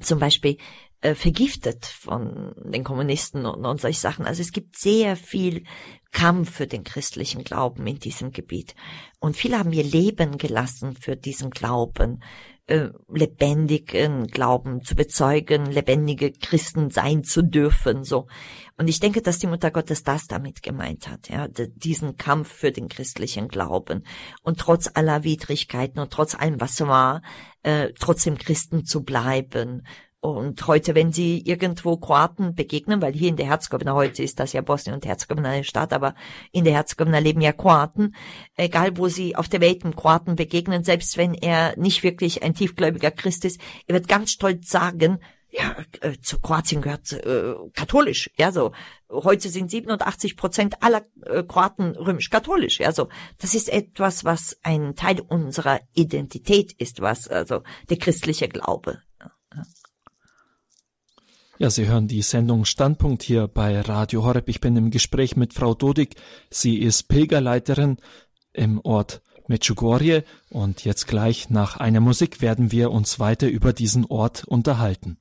zum Beispiel äh, vergiftet von den Kommunisten und, und solche Sachen. Also es gibt sehr viel Kampf für den christlichen Glauben in diesem Gebiet. Und viele haben ihr Leben gelassen für diesen Glauben, äh, lebendigen Glauben zu bezeugen, lebendige Christen sein zu dürfen, so. Und ich denke, dass die Mutter Gottes das damit gemeint hat, ja, diesen Kampf für den christlichen Glauben und trotz aller Widrigkeiten und trotz allem, was war, äh, trotzdem Christen zu bleiben und heute, wenn Sie irgendwo Kroaten begegnen, weil hier in der Herzegowina, heute ist das ja Bosnien und Herzegowina eine Stadt, aber in der Herzegowina leben ja Kroaten, egal wo Sie auf der Welt einem Kroaten begegnen, selbst wenn er nicht wirklich ein tiefgläubiger Christ ist, er wird ganz stolz sagen, ja, äh, zu Kroatien gehört äh, katholisch, ja, so. Heute sind 87 Prozent aller äh, Kroaten römisch-katholisch, ja, so. Das ist etwas, was ein Teil unserer Identität ist, was, also, der christliche Glaube. Ja. Sie hören die Sendung Standpunkt hier bei Radio Horeb. Ich bin im Gespräch mit Frau Dodig. Sie ist Pilgerleiterin im Ort Medjugorje und jetzt gleich nach einer Musik werden wir uns weiter über diesen Ort unterhalten.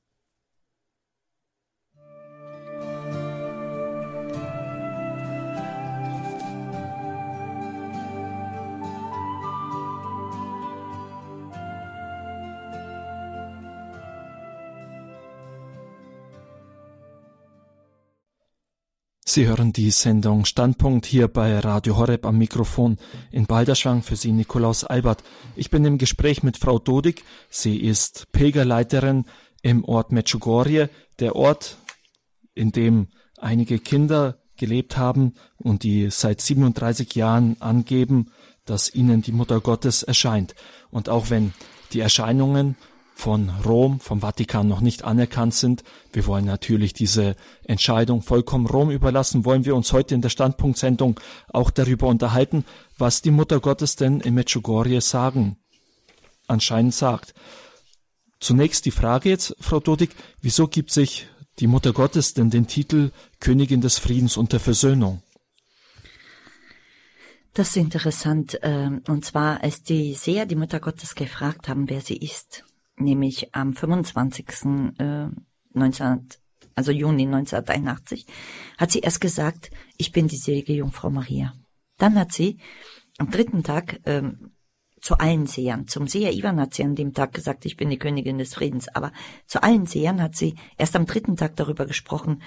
Sie hören die Sendung Standpunkt hier bei Radio Horeb am Mikrofon in Balderschwang für Sie Nikolaus Albert. Ich bin im Gespräch mit Frau Dodig. Sie ist Pilgerleiterin im Ort Medjugorje, der Ort, in dem einige Kinder gelebt haben und die seit 37 Jahren angeben, dass ihnen die Mutter Gottes erscheint. Und auch wenn die Erscheinungen von Rom, vom Vatikan noch nicht anerkannt sind. Wir wollen natürlich diese Entscheidung vollkommen Rom überlassen. Wollen wir uns heute in der Standpunktsendung auch darüber unterhalten, was die Mutter Gottes denn in Medjugorje sagen, anscheinend sagt. Zunächst die Frage jetzt, Frau Dodig, wieso gibt sich die Mutter Gottes denn den Titel Königin des Friedens und der Versöhnung? Das ist interessant. Ähm, und zwar, als die Seher die Mutter Gottes gefragt haben, wer sie ist, nämlich am 25. Äh, 19, also Juni 1981, hat sie erst gesagt, ich bin die selige Jungfrau Maria. Dann hat sie am dritten Tag ähm, zu allen Sehern, zum Seher Ivan hat sie an dem Tag gesagt, ich bin die Königin des Friedens, aber zu allen Sehern hat sie erst am dritten Tag darüber gesprochen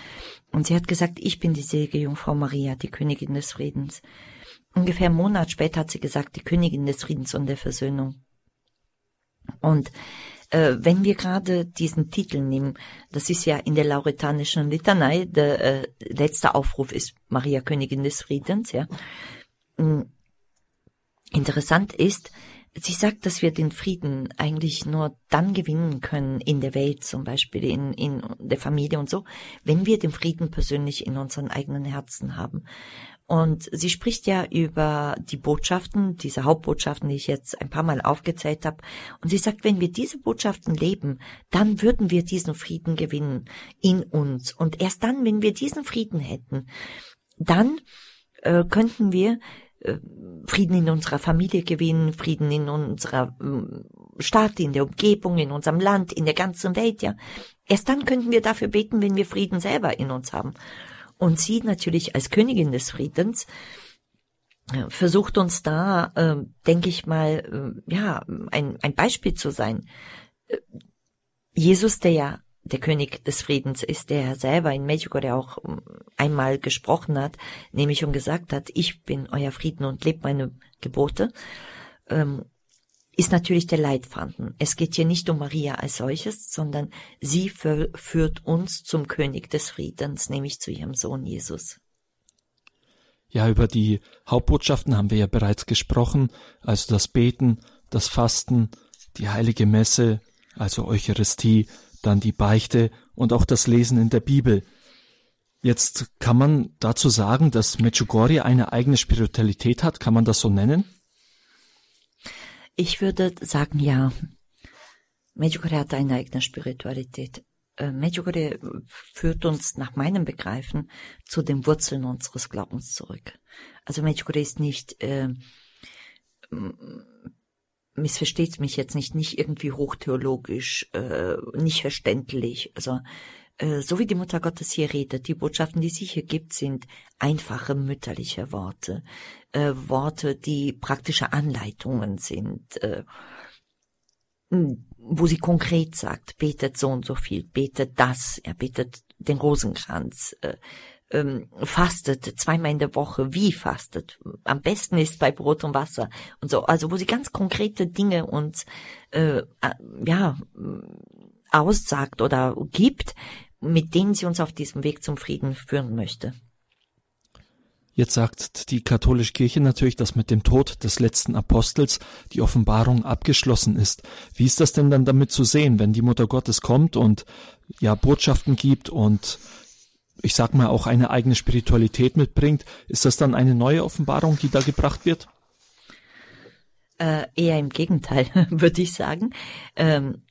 und sie hat gesagt, ich bin die selige Jungfrau Maria, die Königin des Friedens. Ungefähr einen Monat später hat sie gesagt, die Königin des Friedens und der Versöhnung. Und äh, wenn wir gerade diesen Titel nehmen, das ist ja in der lauretanischen Litanei, der äh, letzte Aufruf ist Maria Königin des Friedens, ja. Mm. Interessant ist, sie sagt, dass wir den Frieden eigentlich nur dann gewinnen können in der Welt, zum Beispiel in, in der Familie und so, wenn wir den Frieden persönlich in unseren eigenen Herzen haben. Und sie spricht ja über die Botschaften, diese Hauptbotschaften, die ich jetzt ein paar Mal aufgezählt habe. Und sie sagt, wenn wir diese Botschaften leben, dann würden wir diesen Frieden gewinnen in uns. Und erst dann, wenn wir diesen Frieden hätten, dann äh, könnten wir äh, Frieden in unserer Familie gewinnen, Frieden in unserer äh, Stadt, in der Umgebung, in unserem Land, in der ganzen Welt, ja. Erst dann könnten wir dafür beten, wenn wir Frieden selber in uns haben. Und sie natürlich als Königin des Friedens äh, versucht uns da, äh, denke ich mal, äh, ja, ein, ein Beispiel zu sein. Äh, Jesus, der ja der König des Friedens ist, der selber in Medjugorje auch ähm, einmal gesprochen hat, nämlich und gesagt hat, ich bin euer Frieden und lebt meine Gebote. Ähm, ist natürlich der Leitfaden. Es geht hier nicht um Maria als solches, sondern sie führt uns zum König des Friedens, nämlich zu ihrem Sohn Jesus. Ja, über die Hauptbotschaften haben wir ja bereits gesprochen, also das Beten, das Fasten, die heilige Messe, also Eucharistie, dann die Beichte und auch das Lesen in der Bibel. Jetzt kann man dazu sagen, dass Medjugorje eine eigene Spiritualität hat, kann man das so nennen? Ich würde sagen, ja. Medjugorje hat eine eigene Spiritualität. Äh, Medjugorje führt uns nach meinem Begreifen zu den Wurzeln unseres Glaubens zurück. Also Medjugorje ist nicht, äh, missversteht mich jetzt nicht, nicht irgendwie hochtheologisch, äh, nicht verständlich. Also äh, so wie die Mutter Gottes hier redet, die Botschaften, die sie hier gibt, sind einfache mütterliche Worte, äh, Worte, die praktische Anleitungen sind, äh, wo sie konkret sagt, betet so und so viel, betet das, er betet den Rosenkranz, äh, ähm, fastet zweimal in der Woche, wie fastet, am besten ist bei Brot und Wasser und so, also wo sie ganz konkrete Dinge uns äh, ja aussagt oder gibt, mit denen sie uns auf diesem Weg zum Frieden führen möchte. Jetzt sagt die katholische Kirche natürlich, dass mit dem Tod des letzten Apostels die Offenbarung abgeschlossen ist. Wie ist das denn dann damit zu sehen, wenn die Mutter Gottes kommt und ja Botschaften gibt und ich sag mal auch eine eigene Spiritualität mitbringt? Ist das dann eine neue Offenbarung, die da gebracht wird? Äh, eher im Gegenteil, würde ich sagen. Ähm,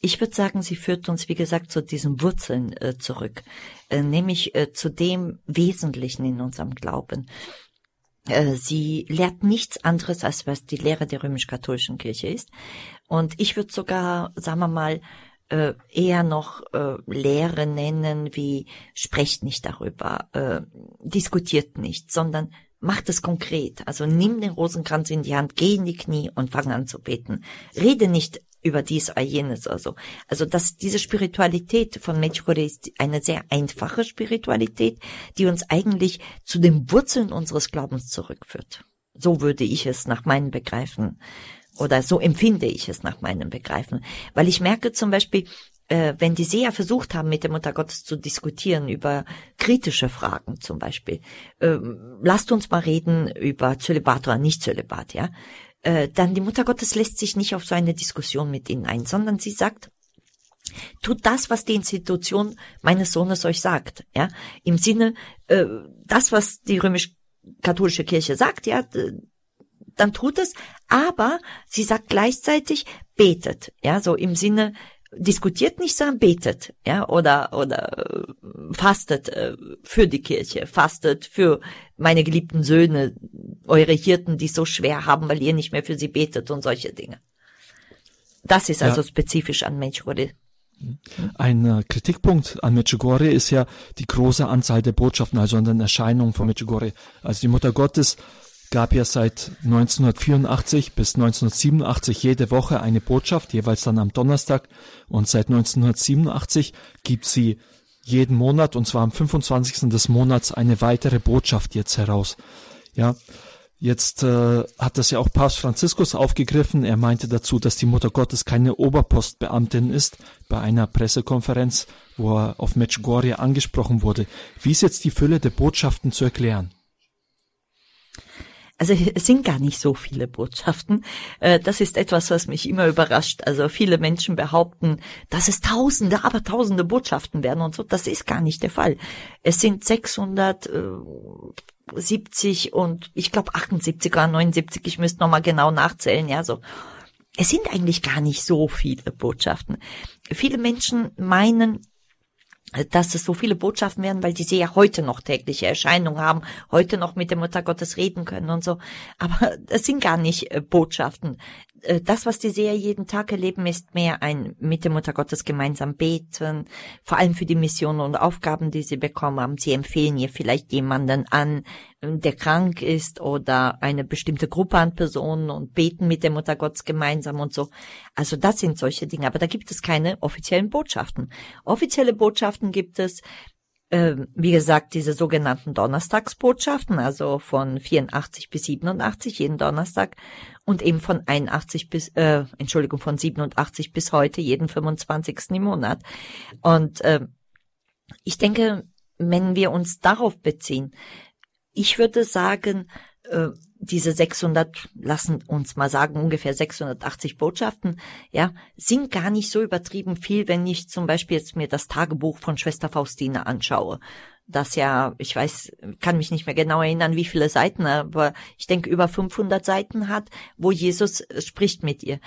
ich würde sagen, sie führt uns, wie gesagt, zu diesen Wurzeln äh, zurück, äh, nämlich äh, zu dem Wesentlichen in unserem Glauben. Äh, sie lehrt nichts anderes, als was die Lehre der römisch-katholischen Kirche ist. Und ich würde sogar, sagen wir mal, äh, eher noch äh, Lehre nennen wie sprecht nicht darüber, diskutiert nicht, sondern macht es konkret. Also nimm den Rosenkranz in die Hand, geh in die Knie und fang an zu beten. Rede nicht über dies oder jenes oder so. Also dass diese Spiritualität von Medjugorje ist eine sehr einfache Spiritualität, die uns eigentlich zu den Wurzeln unseres Glaubens zurückführt. So würde ich es nach meinem Begreifen oder so empfinde ich es nach meinem Begreifen. Weil ich merke zum Beispiel, äh, wenn die Seher versucht haben, mit der Mutter Gottes zu diskutieren über kritische Fragen zum Beispiel, äh, lasst uns mal reden über Zölibat oder nicht Zölibat, ja, äh, dann die Mutter Gottes lässt sich nicht auf so eine Diskussion mit ihnen ein, sondern sie sagt, tut das, was die Institution meines Sohnes euch sagt, ja, im Sinne, äh, das, was die römisch-katholische Kirche sagt, ja, dann tut es, aber sie sagt gleichzeitig, betet, ja, so im Sinne, diskutiert nicht, sondern betet, ja, oder, oder äh, fastet äh, für die Kirche, fastet für meine geliebten Söhne, eure Hirten, die so schwer haben, weil ihr nicht mehr für sie betet und solche Dinge. Das ist also spezifisch an Medjugorje. Ein äh, Kritikpunkt an Medjugorje ist ja die große Anzahl der Botschaften, also an den Erscheinungen von Medjugorje. Also die Mutter Gottes gab ja seit 1984 bis 1987 jede Woche eine Botschaft, jeweils dann am Donnerstag. Und seit 1987 gibt sie jeden Monat, und zwar am 25. des Monats, eine weitere Botschaft jetzt heraus. Ja, jetzt äh, hat das ja auch Papst Franziskus aufgegriffen. Er meinte dazu, dass die Mutter Gottes keine Oberpostbeamtin ist, bei einer Pressekonferenz, wo er auf Medjugorje angesprochen wurde. Wie ist jetzt die Fülle der Botschaften zu erklären? Also es sind gar nicht so viele Botschaften. Äh, das ist etwas, was mich immer überrascht. Also viele Menschen behaupten, dass es tausende, aber tausende Botschaften werden und so. Das ist gar nicht der Fall. Es sind 670 und ich glaube 78 oder 79. Ich müsste nochmal genau nachzählen. Ja, so. Es sind eigentlich gar nicht so viele Botschaften. Viele Menschen meinen, dass es so viele Botschaften werden, weil die sie ja heute noch tägliche Erscheinungen haben, heute noch mit der Mutter Gottes reden können und so. Aber das sind gar nicht äh, Botschaften. Äh, das, was die Seher jeden Tag erleben, ist mehr ein mit der Mutter Gottes gemeinsam beten, vor allem für die Missionen und Aufgaben, die sie bekommen haben. Sie empfehlen ihr vielleicht jemanden an, der krank ist oder eine bestimmte Gruppe an Personen und beten mit der Mutter Gottes gemeinsam und so. Also das sind solche Dinge. Aber da gibt es keine offiziellen Botschaften. Offizielle Botschaften gibt es wie gesagt, diese sogenannten Donnerstagsbotschaften, also von 84 bis 87 jeden Donnerstag und eben von 81 bis, äh, Entschuldigung, von 87 bis heute jeden 25. im Monat. Und äh, ich denke, wenn wir uns darauf beziehen, ich würde sagen, äh, diese 600, lassen uns mal sagen, ungefähr 680 Botschaften, ja, sind gar nicht so übertrieben viel, wenn ich zum Beispiel jetzt mir das Tagebuch von Schwester Faustine anschaue. Das ja, ich weiß, kann mich nicht mehr genau erinnern, wie viele Seiten, aber ich denke über 500 Seiten hat, wo Jesus spricht mit ihr.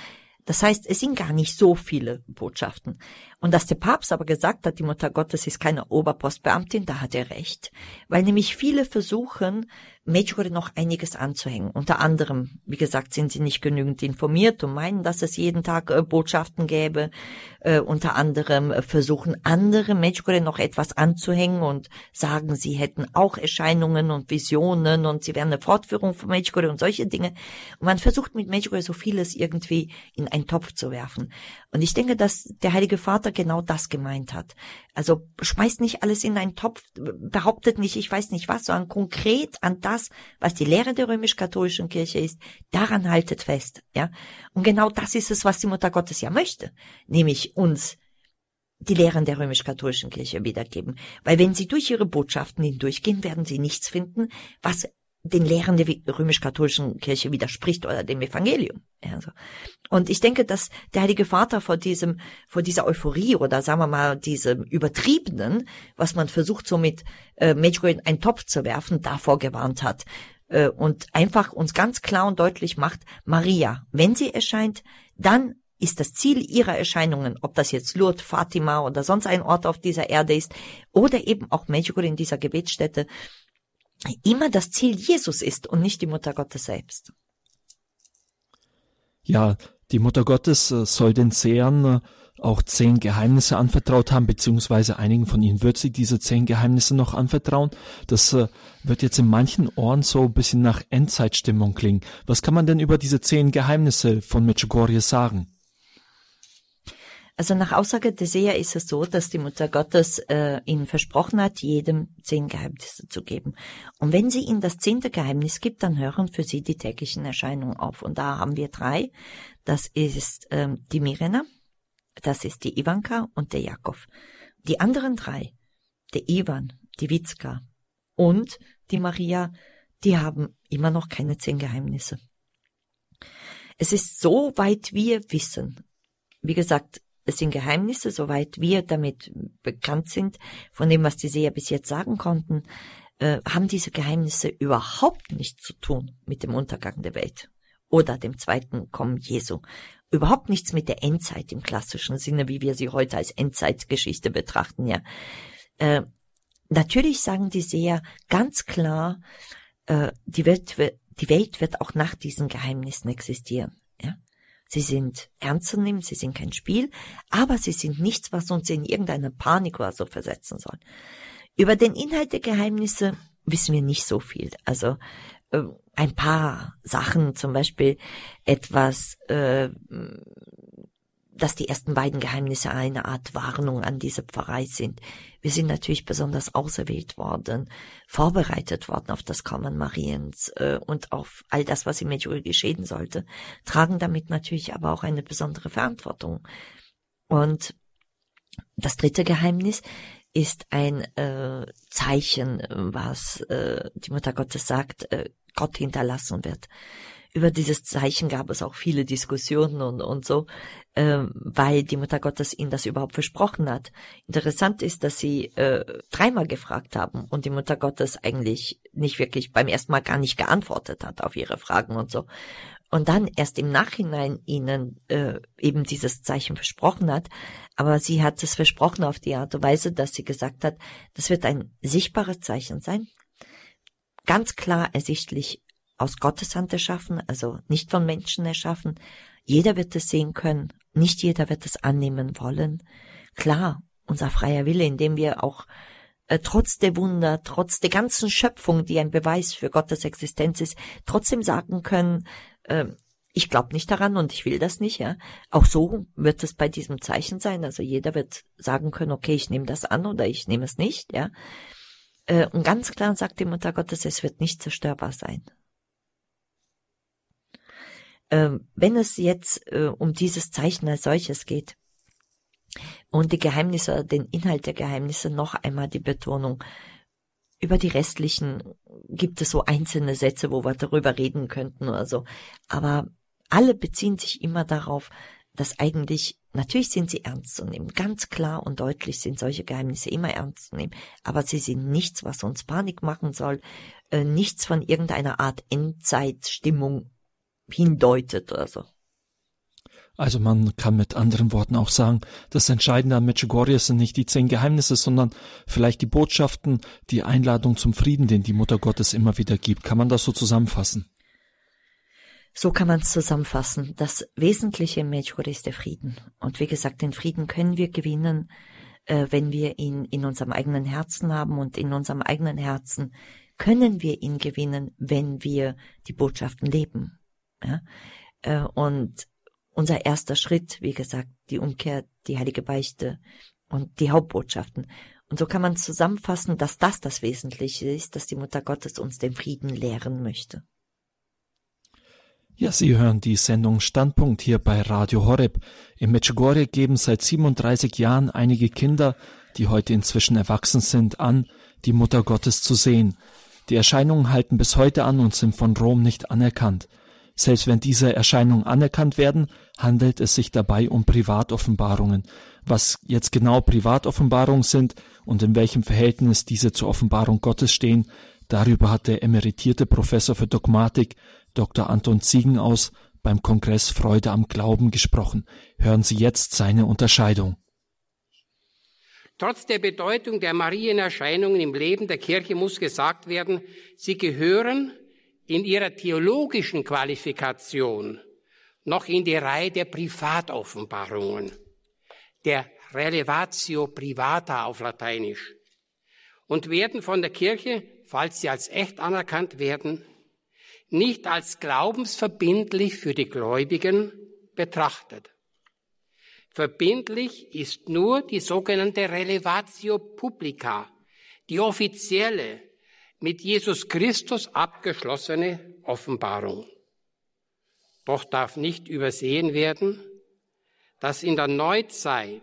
Das heißt, es sind gar nicht so viele Botschaften. Und dass der Papst aber gesagt hat, die Mutter Gottes ist keine Oberpostbeamtin, da hat er recht. Weil nämlich viele versuchen, Medjugorje noch einiges anzuhängen. Unter anderem, wie gesagt, sind sie nicht genügend informiert und meinen, dass es jeden Tag äh, Botschaften gäbe. Äh, unter anderem äh, versuchen andere Medjugorje noch etwas anzuhängen und sagen, sie hätten auch Erscheinungen und Visionen und sie wären eine Fortführung von Medjugorje und solche Dinge. Und man versucht mit Medjugorje so vieles irgendwie in einen Topf zu werfen. Und ich denke, dass der Heilige Vater genau das gemeint hat. Also schmeißt nicht alles in einen Topf, behauptet nicht, ich weiß nicht was, sondern konkret an das, was die Lehre der römisch-katholischen Kirche ist, daran haltet fest, ja. Und genau das ist es, was die Mutter Gottes ja möchte, nämlich uns die Lehren der römisch-katholischen Kirche wiedergeben. Weil wenn sie durch ihre Botschaften hindurchgehen, werden sie nichts finden, was den Lehren der römisch-katholischen Kirche widerspricht oder dem Evangelium. Also. Und ich denke, dass der Heilige Vater vor diesem, vor dieser Euphorie oder sagen wir mal diesem übertriebenen, was man versucht so mit äh, Medjugorje in einen Topf zu werfen, davor gewarnt hat äh, und einfach uns ganz klar und deutlich macht, Maria, wenn sie erscheint, dann ist das Ziel ihrer Erscheinungen, ob das jetzt Lourdes, Fatima oder sonst ein Ort auf dieser Erde ist oder eben auch Medjugorje in dieser Gebetsstätte, immer das Ziel Jesus ist und nicht die Mutter Gottes selbst. Ja, die Mutter Gottes äh, soll den Sehern äh, auch zehn Geheimnisse anvertraut haben, beziehungsweise einigen von ihnen wird sie diese zehn Geheimnisse noch anvertrauen. Das äh, wird jetzt in manchen Ohren so ein bisschen nach Endzeitstimmung klingen. Was kann man denn über diese zehn Geheimnisse von Medjugorje sagen? Also nach Aussage der Seher ist es so, dass die Mutter Gottes äh, ihnen versprochen hat, jedem zehn Geheimnisse zu geben. Und wenn sie ihnen das zehnte Geheimnis gibt, dann hören für sie die täglichen Erscheinungen auf. Und da haben wir drei. Das ist ähm, die Mirena, das ist die Ivanka und der Jakov. Die anderen drei, der Ivan, die Witzka und die Maria, die haben immer noch keine zehn Geheimnisse. Es ist so weit wir wissen. Wie gesagt, es sind Geheimnisse, soweit wir damit bekannt sind, von dem, was die Seher bis jetzt sagen konnten, äh, haben diese Geheimnisse überhaupt nichts zu tun mit dem Untergang der Welt oder dem zweiten Kommen Jesu. Überhaupt nichts mit der Endzeit im klassischen Sinne, wie wir sie heute als Endzeitgeschichte betrachten, ja. Äh, natürlich sagen die Seher ganz klar, äh, die, Welt, die Welt wird auch nach diesen Geheimnissen existieren. Sie sind ernst zu nehmen, sie sind kein Spiel, aber sie sind nichts, was uns in irgendeine Panik oder so versetzen soll. Über den Inhalt der Geheimnisse wissen wir nicht so viel. Also äh, ein paar Sachen, zum Beispiel etwas, äh, dass die ersten beiden Geheimnisse eine Art Warnung an diese Pfarrei sind. Wir sind natürlich besonders auserwählt worden, vorbereitet worden auf das Kommen Mariens äh, und auf all das, was im Medjugorje geschehen sollte, tragen damit natürlich aber auch eine besondere Verantwortung. Und das dritte Geheimnis ist ein äh, Zeichen, was äh, die Mutter Gottes sagt, äh, Gott hinterlassen wird über dieses Zeichen gab es auch viele Diskussionen und, und so, äh, weil die Mutter Gottes ihnen das überhaupt versprochen hat. Interessant ist, dass sie äh, dreimal gefragt haben und die Mutter Gottes eigentlich nicht wirklich beim ersten Mal gar nicht geantwortet hat auf ihre Fragen und so. Und dann erst im Nachhinein ihnen äh, eben dieses Zeichen versprochen hat. Aber sie hat es versprochen auf die Art und Weise, dass sie gesagt hat, das wird ein sichtbares Zeichen sein, ganz klar ersichtlich aus Gottes Hand erschaffen, also nicht von Menschen erschaffen. Jeder wird es sehen können, nicht jeder wird es annehmen wollen. Klar, unser freier Wille, indem wir auch äh, trotz der Wunder, trotz der ganzen Schöpfung, die ein Beweis für Gottes Existenz ist, trotzdem sagen können, äh, Ich glaube nicht daran und ich will das nicht, ja. Auch so wird es bei diesem Zeichen sein. Also jeder wird sagen können, okay, ich nehme das an oder ich nehme es nicht, ja. Äh, und ganz klar sagt die Mutter Gottes, es wird nicht zerstörbar sein. Ähm, wenn es jetzt äh, um dieses Zeichen als solches geht und die Geheimnisse, den Inhalt der Geheimnisse, noch einmal die Betonung. Über die restlichen gibt es so einzelne Sätze, wo wir darüber reden könnten oder so. Aber alle beziehen sich immer darauf, dass eigentlich, natürlich sind sie ernst zu nehmen. Ganz klar und deutlich sind solche Geheimnisse immer ernst zu nehmen. Aber sie sind nichts, was uns Panik machen soll, äh, nichts von irgendeiner Art Endzeitstimmung hindeutet oder so. Also man kann mit anderen Worten auch sagen, das Entscheidende an Medjugorje sind nicht die zehn Geheimnisse, sondern vielleicht die Botschaften, die Einladung zum Frieden, den die Mutter Gottes immer wieder gibt. Kann man das so zusammenfassen? So kann man es zusammenfassen. Das Wesentliche im Medjugorje ist der Frieden. Und wie gesagt, den Frieden können wir gewinnen, äh, wenn wir ihn in unserem eigenen Herzen haben. Und in unserem eigenen Herzen können wir ihn gewinnen, wenn wir die Botschaften leben. Ja? Äh, und unser erster Schritt, wie gesagt, die Umkehr, die heilige Beichte und die Hauptbotschaften. Und so kann man zusammenfassen, dass das das Wesentliche ist, dass die Mutter Gottes uns den Frieden lehren möchte. Ja, Sie hören die Sendung Standpunkt hier bei Radio Horeb. Im Medjugorje geben seit 37 Jahren einige Kinder, die heute inzwischen erwachsen sind, an, die Mutter Gottes zu sehen. Die Erscheinungen halten bis heute an und sind von Rom nicht anerkannt. Selbst wenn diese Erscheinungen anerkannt werden, handelt es sich dabei um Privatoffenbarungen. Was jetzt genau Privatoffenbarungen sind und in welchem Verhältnis diese zur Offenbarung Gottes stehen, darüber hat der emeritierte Professor für Dogmatik Dr. Anton Ziegenaus beim Kongress Freude am Glauben gesprochen. Hören Sie jetzt seine Unterscheidung. Trotz der Bedeutung der Marienerscheinungen im Leben der Kirche muss gesagt werden, sie gehören in ihrer theologischen Qualifikation noch in die Reihe der Privatoffenbarungen, der Relevatio privata auf Lateinisch, und werden von der Kirche, falls sie als echt anerkannt werden, nicht als glaubensverbindlich für die Gläubigen betrachtet. Verbindlich ist nur die sogenannte Relevatio publica, die offizielle, mit Jesus Christus abgeschlossene Offenbarung. Doch darf nicht übersehen werden, dass in der Neuzeit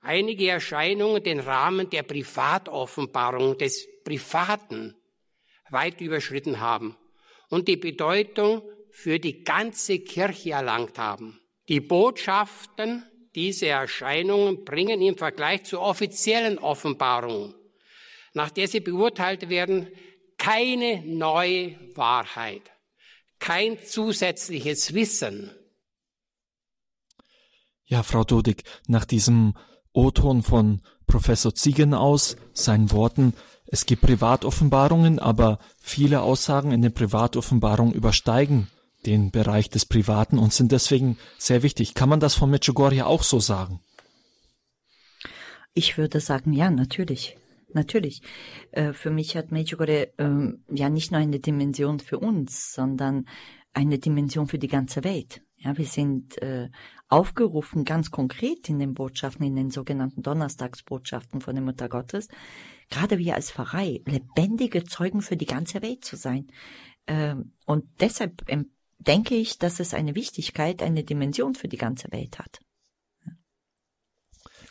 einige Erscheinungen den Rahmen der Privatoffenbarung des Privaten weit überschritten haben und die Bedeutung für die ganze Kirche erlangt haben. Die Botschaften dieser Erscheinungen bringen im Vergleich zur offiziellen Offenbarung, nach der sie beurteilt werden, keine neue Wahrheit, kein zusätzliches Wissen. Ja, Frau Dodig, nach diesem O-Ton von Professor Ziegen aus, seinen Worten, es gibt Privatoffenbarungen, aber viele Aussagen in den Privatoffenbarungen übersteigen den Bereich des Privaten und sind deswegen sehr wichtig. Kann man das von Medjugorje auch so sagen? Ich würde sagen, ja, natürlich. Natürlich. Äh, für mich hat Medjugorje ähm, ja nicht nur eine Dimension für uns, sondern eine Dimension für die ganze Welt. Ja, wir sind äh, aufgerufen, ganz konkret in den Botschaften, in den sogenannten Donnerstagsbotschaften von der Mutter Gottes, gerade wir als Pfarrei, lebendige Zeugen für die ganze Welt zu sein. Ähm, und deshalb denke ich, dass es eine Wichtigkeit, eine Dimension für die ganze Welt hat.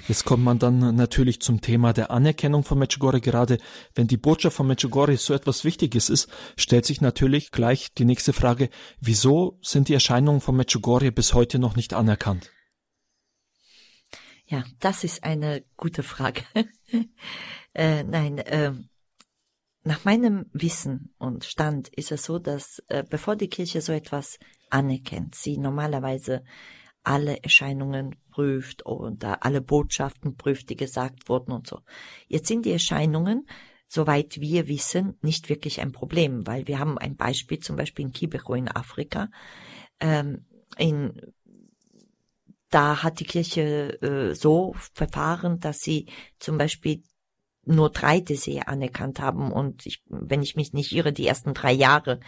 Jetzt kommt man dann natürlich zum Thema der Anerkennung von Medjugorje. Gerade wenn die Botschaft von Medjugorje so etwas Wichtiges ist, stellt sich natürlich gleich die nächste Frage, wieso sind die Erscheinungen von Medjugorje bis heute noch nicht anerkannt? Ja, das ist eine gute Frage. äh, nein, äh, nach meinem Wissen und Stand ist es so, dass äh, bevor die Kirche so etwas anerkennt, sie normalerweise alle Erscheinungen prüft oder alle Botschaften prüft, die gesagt wurden und so. Jetzt sind die Erscheinungen, soweit wir wissen, nicht wirklich ein Problem, weil wir haben ein Beispiel zum Beispiel in Kibeho in Afrika. Ähm, in, da hat die Kirche äh, so verfahren, dass sie zum Beispiel nur drei Dessert anerkannt haben und ich, wenn ich mich nicht irre, die ersten drei Jahre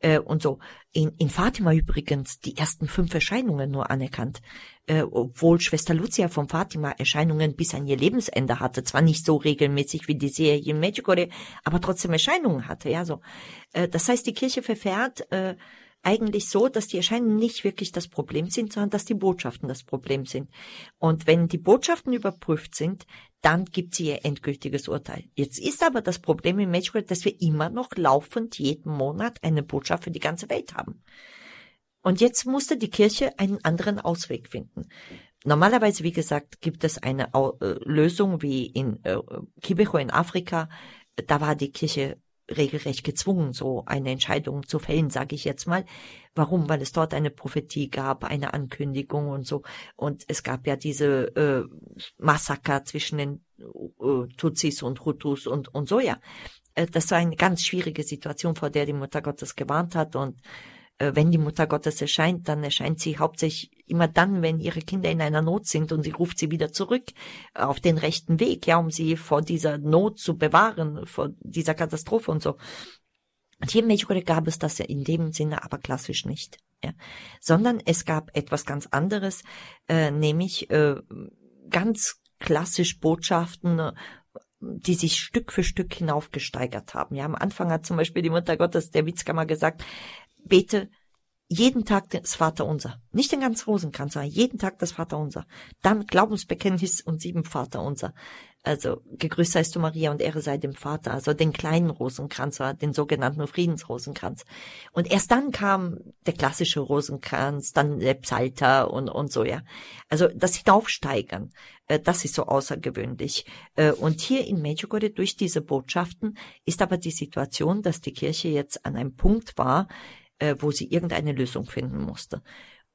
äh, und so. In, in Fatima übrigens die ersten fünf Erscheinungen nur anerkannt, äh, obwohl Schwester Lucia von Fatima Erscheinungen bis an ihr Lebensende hatte, zwar nicht so regelmäßig wie die Serie in Medjugorje, aber trotzdem Erscheinungen hatte, ja so. Äh, das heißt, die Kirche verfährt äh, eigentlich so, dass die Erscheinungen nicht wirklich das Problem sind, sondern dass die Botschaften das Problem sind. Und wenn die Botschaften überprüft sind, dann gibt sie ihr endgültiges Urteil. Jetzt ist aber das Problem im Medjugorje, dass wir immer noch laufend jeden Monat eine Botschaft für die ganze Welt haben. Und jetzt musste die Kirche einen anderen Ausweg finden. Normalerweise, wie gesagt, gibt es eine äh, Lösung wie in äh, Kibeho in Afrika. Da war die Kirche regelrecht gezwungen, so eine Entscheidung zu fällen, sage ich jetzt mal. Warum? Weil es dort eine Prophetie gab, eine Ankündigung und so. Und es gab ja diese äh, Massaker zwischen den äh, Tutsis und Hutus und, und so, ja. Äh, das war eine ganz schwierige Situation, vor der die Mutter Gottes gewarnt hat und wenn die Mutter Gottes erscheint, dann erscheint sie hauptsächlich immer dann, wenn ihre Kinder in einer Not sind und sie ruft sie wieder zurück äh, auf den rechten Weg, ja, um sie vor dieser Not zu bewahren, vor dieser Katastrophe und so. Und hier in Medjugorje gab es das ja in dem Sinne aber klassisch nicht, ja, sondern es gab etwas ganz anderes, äh, nämlich äh, ganz klassisch Botschaften, äh, die sich Stück für Stück hinaufgesteigert haben. Ja, am Anfang hat zum Beispiel die Mutter Gottes, der Witzkammer, gesagt, bete jeden Tag das Vaterunser. Nicht den ganzen Rosenkranz, sondern jeden Tag das Vaterunser. Dann Glaubensbekenntnis und sieben Vaterunser. Also, gegrüßt seist du Maria und Ehre sei dem Vater. Also den kleinen Rosenkranz, den sogenannten Friedensrosenkranz. Und erst dann kam der klassische Rosenkranz, dann der Psalter und, und so, ja. Also das Hinaufsteigern, äh, das ist so außergewöhnlich. Äh, und hier in Medjugorje durch diese Botschaften ist aber die Situation, dass die Kirche jetzt an einem Punkt war, äh, wo sie irgendeine Lösung finden musste.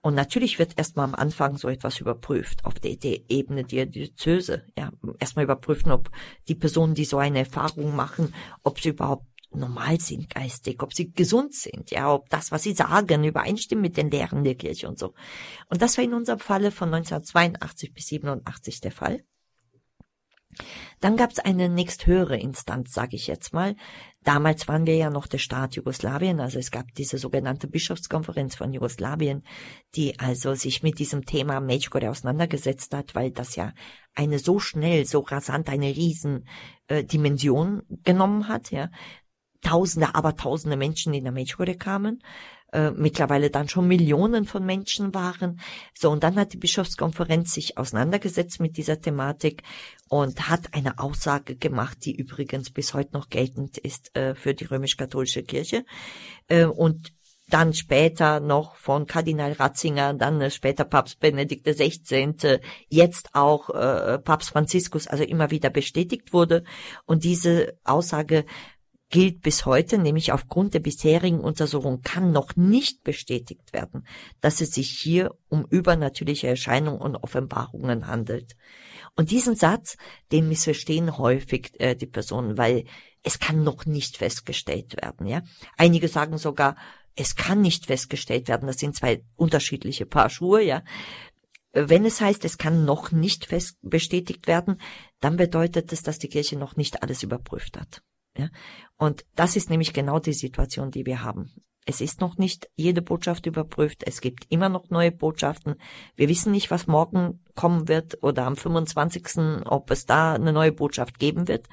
Und natürlich wird erstmal am Anfang so etwas überprüft, auf der, der Ebene der Diözese. Ja, erstmal überprüfen, ob die Personen, die so eine Erfahrung machen, ob sie überhaupt normal sind geistig, ob sie gesund sind, ja, ob das, was sie sagen, übereinstimmt mit den Lehren der Kirche und so. Und das war in unserem Falle von 1982 bis 87 der Fall. Dann gab es eine nächsthöhere Instanz, sage ich jetzt mal. Damals waren wir ja noch der Staat Jugoslawien, also es gab diese sogenannte Bischofskonferenz von Jugoslawien, die also sich mit diesem Thema Medjugorje auseinandergesetzt hat, weil das ja eine so schnell, so rasant eine riesen äh, genommen hat, ja. Tausende, aber tausende Menschen, die nach Medjugorje kamen äh, mittlerweile dann schon Millionen von Menschen waren. So, und dann hat die Bischofskonferenz sich auseinandergesetzt mit dieser Thematik und hat eine Aussage gemacht, die übrigens bis heute noch geltend ist äh, für die römisch-katholische Kirche. Äh, und dann später noch von Kardinal Ratzinger, dann äh, später Papst Benedikt XVI., jetzt auch äh, Papst Franziskus, also immer wieder bestätigt wurde. Und diese Aussage gilt bis heute, nämlich aufgrund der bisherigen Untersuchung kann noch nicht bestätigt werden, dass es sich hier um übernatürliche Erscheinungen und Offenbarungen handelt. Und diesen Satz, den missverstehen häufig äh, die Personen, weil es kann noch nicht festgestellt werden. Ja, einige sagen sogar, es kann nicht festgestellt werden. Das sind zwei unterschiedliche Paar Schuhe. Ja, wenn es heißt, es kann noch nicht fest bestätigt werden, dann bedeutet es, dass die Kirche noch nicht alles überprüft hat. Ja? Und das ist nämlich genau die Situation, die wir haben. Es ist noch nicht jede Botschaft überprüft. Es gibt immer noch neue Botschaften. Wir wissen nicht, was morgen kommen wird oder am 25. ob es da eine neue Botschaft geben wird.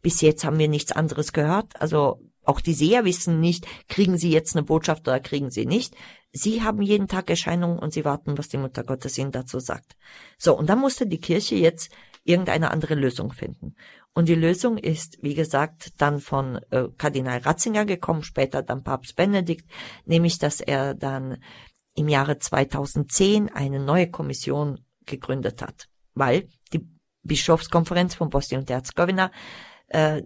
Bis jetzt haben wir nichts anderes gehört. Also auch die Seher wissen nicht, kriegen sie jetzt eine Botschaft oder kriegen sie nicht. Sie haben jeden Tag Erscheinungen und sie warten, was die Mutter Gottes ihnen dazu sagt. So, und dann musste die Kirche jetzt irgendeine andere Lösung finden. Und die Lösung ist, wie gesagt, dann von äh, Kardinal Ratzinger gekommen, später dann Papst Benedikt, nämlich dass er dann im Jahre 2010 eine neue Kommission gegründet hat, weil die Bischofskonferenz von Bosnien und Herzegowina, äh,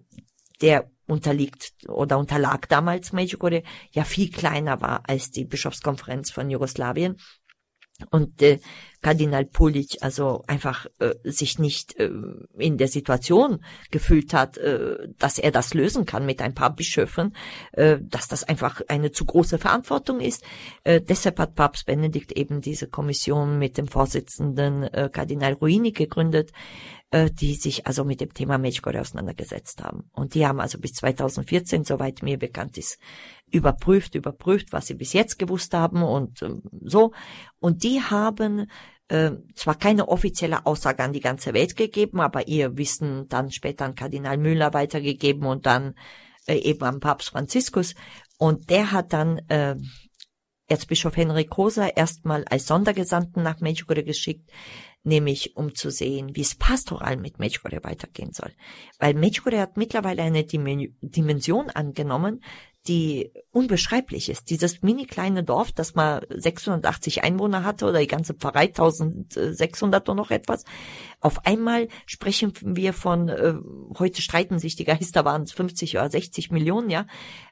der unterliegt oder unterlag damals Medjugorje, ja viel kleiner war als die Bischofskonferenz von Jugoslawien. Und äh, Kardinal Pulic also einfach äh, sich nicht äh, in der Situation gefühlt hat, äh, dass er das lösen kann mit ein paar Bischöfen, äh, dass das einfach eine zu große Verantwortung ist. Äh, deshalb hat Papst Benedikt eben diese Kommission mit dem Vorsitzenden äh, Kardinal Ruini gegründet, äh, die sich also mit dem Thema Medjugorje auseinandergesetzt haben. Und die haben also bis 2014, soweit mir bekannt ist, überprüft, überprüft, was sie bis jetzt gewusst haben und äh, so. Und die haben äh, zwar keine offizielle Aussage an die ganze Welt gegeben, aber ihr Wissen dann später an Kardinal Müller weitergegeben und dann äh, eben an Papst Franziskus. Und der hat dann äh, Erzbischof Henrik Rosa erstmal als Sondergesandten nach Medjugorje geschickt, nämlich um zu sehen, wie es pastoral mit Medjugorje weitergehen soll. Weil Medjugorje hat mittlerweile eine Dimension angenommen, die unbeschreiblich ist. Dieses mini kleine Dorf, das mal 680 Einwohner hatte oder die ganze Pfarrei 1600 und noch etwas. Auf einmal sprechen wir von, äh, heute streiten sich die Geister, waren es 50 oder 60 Millionen, ja.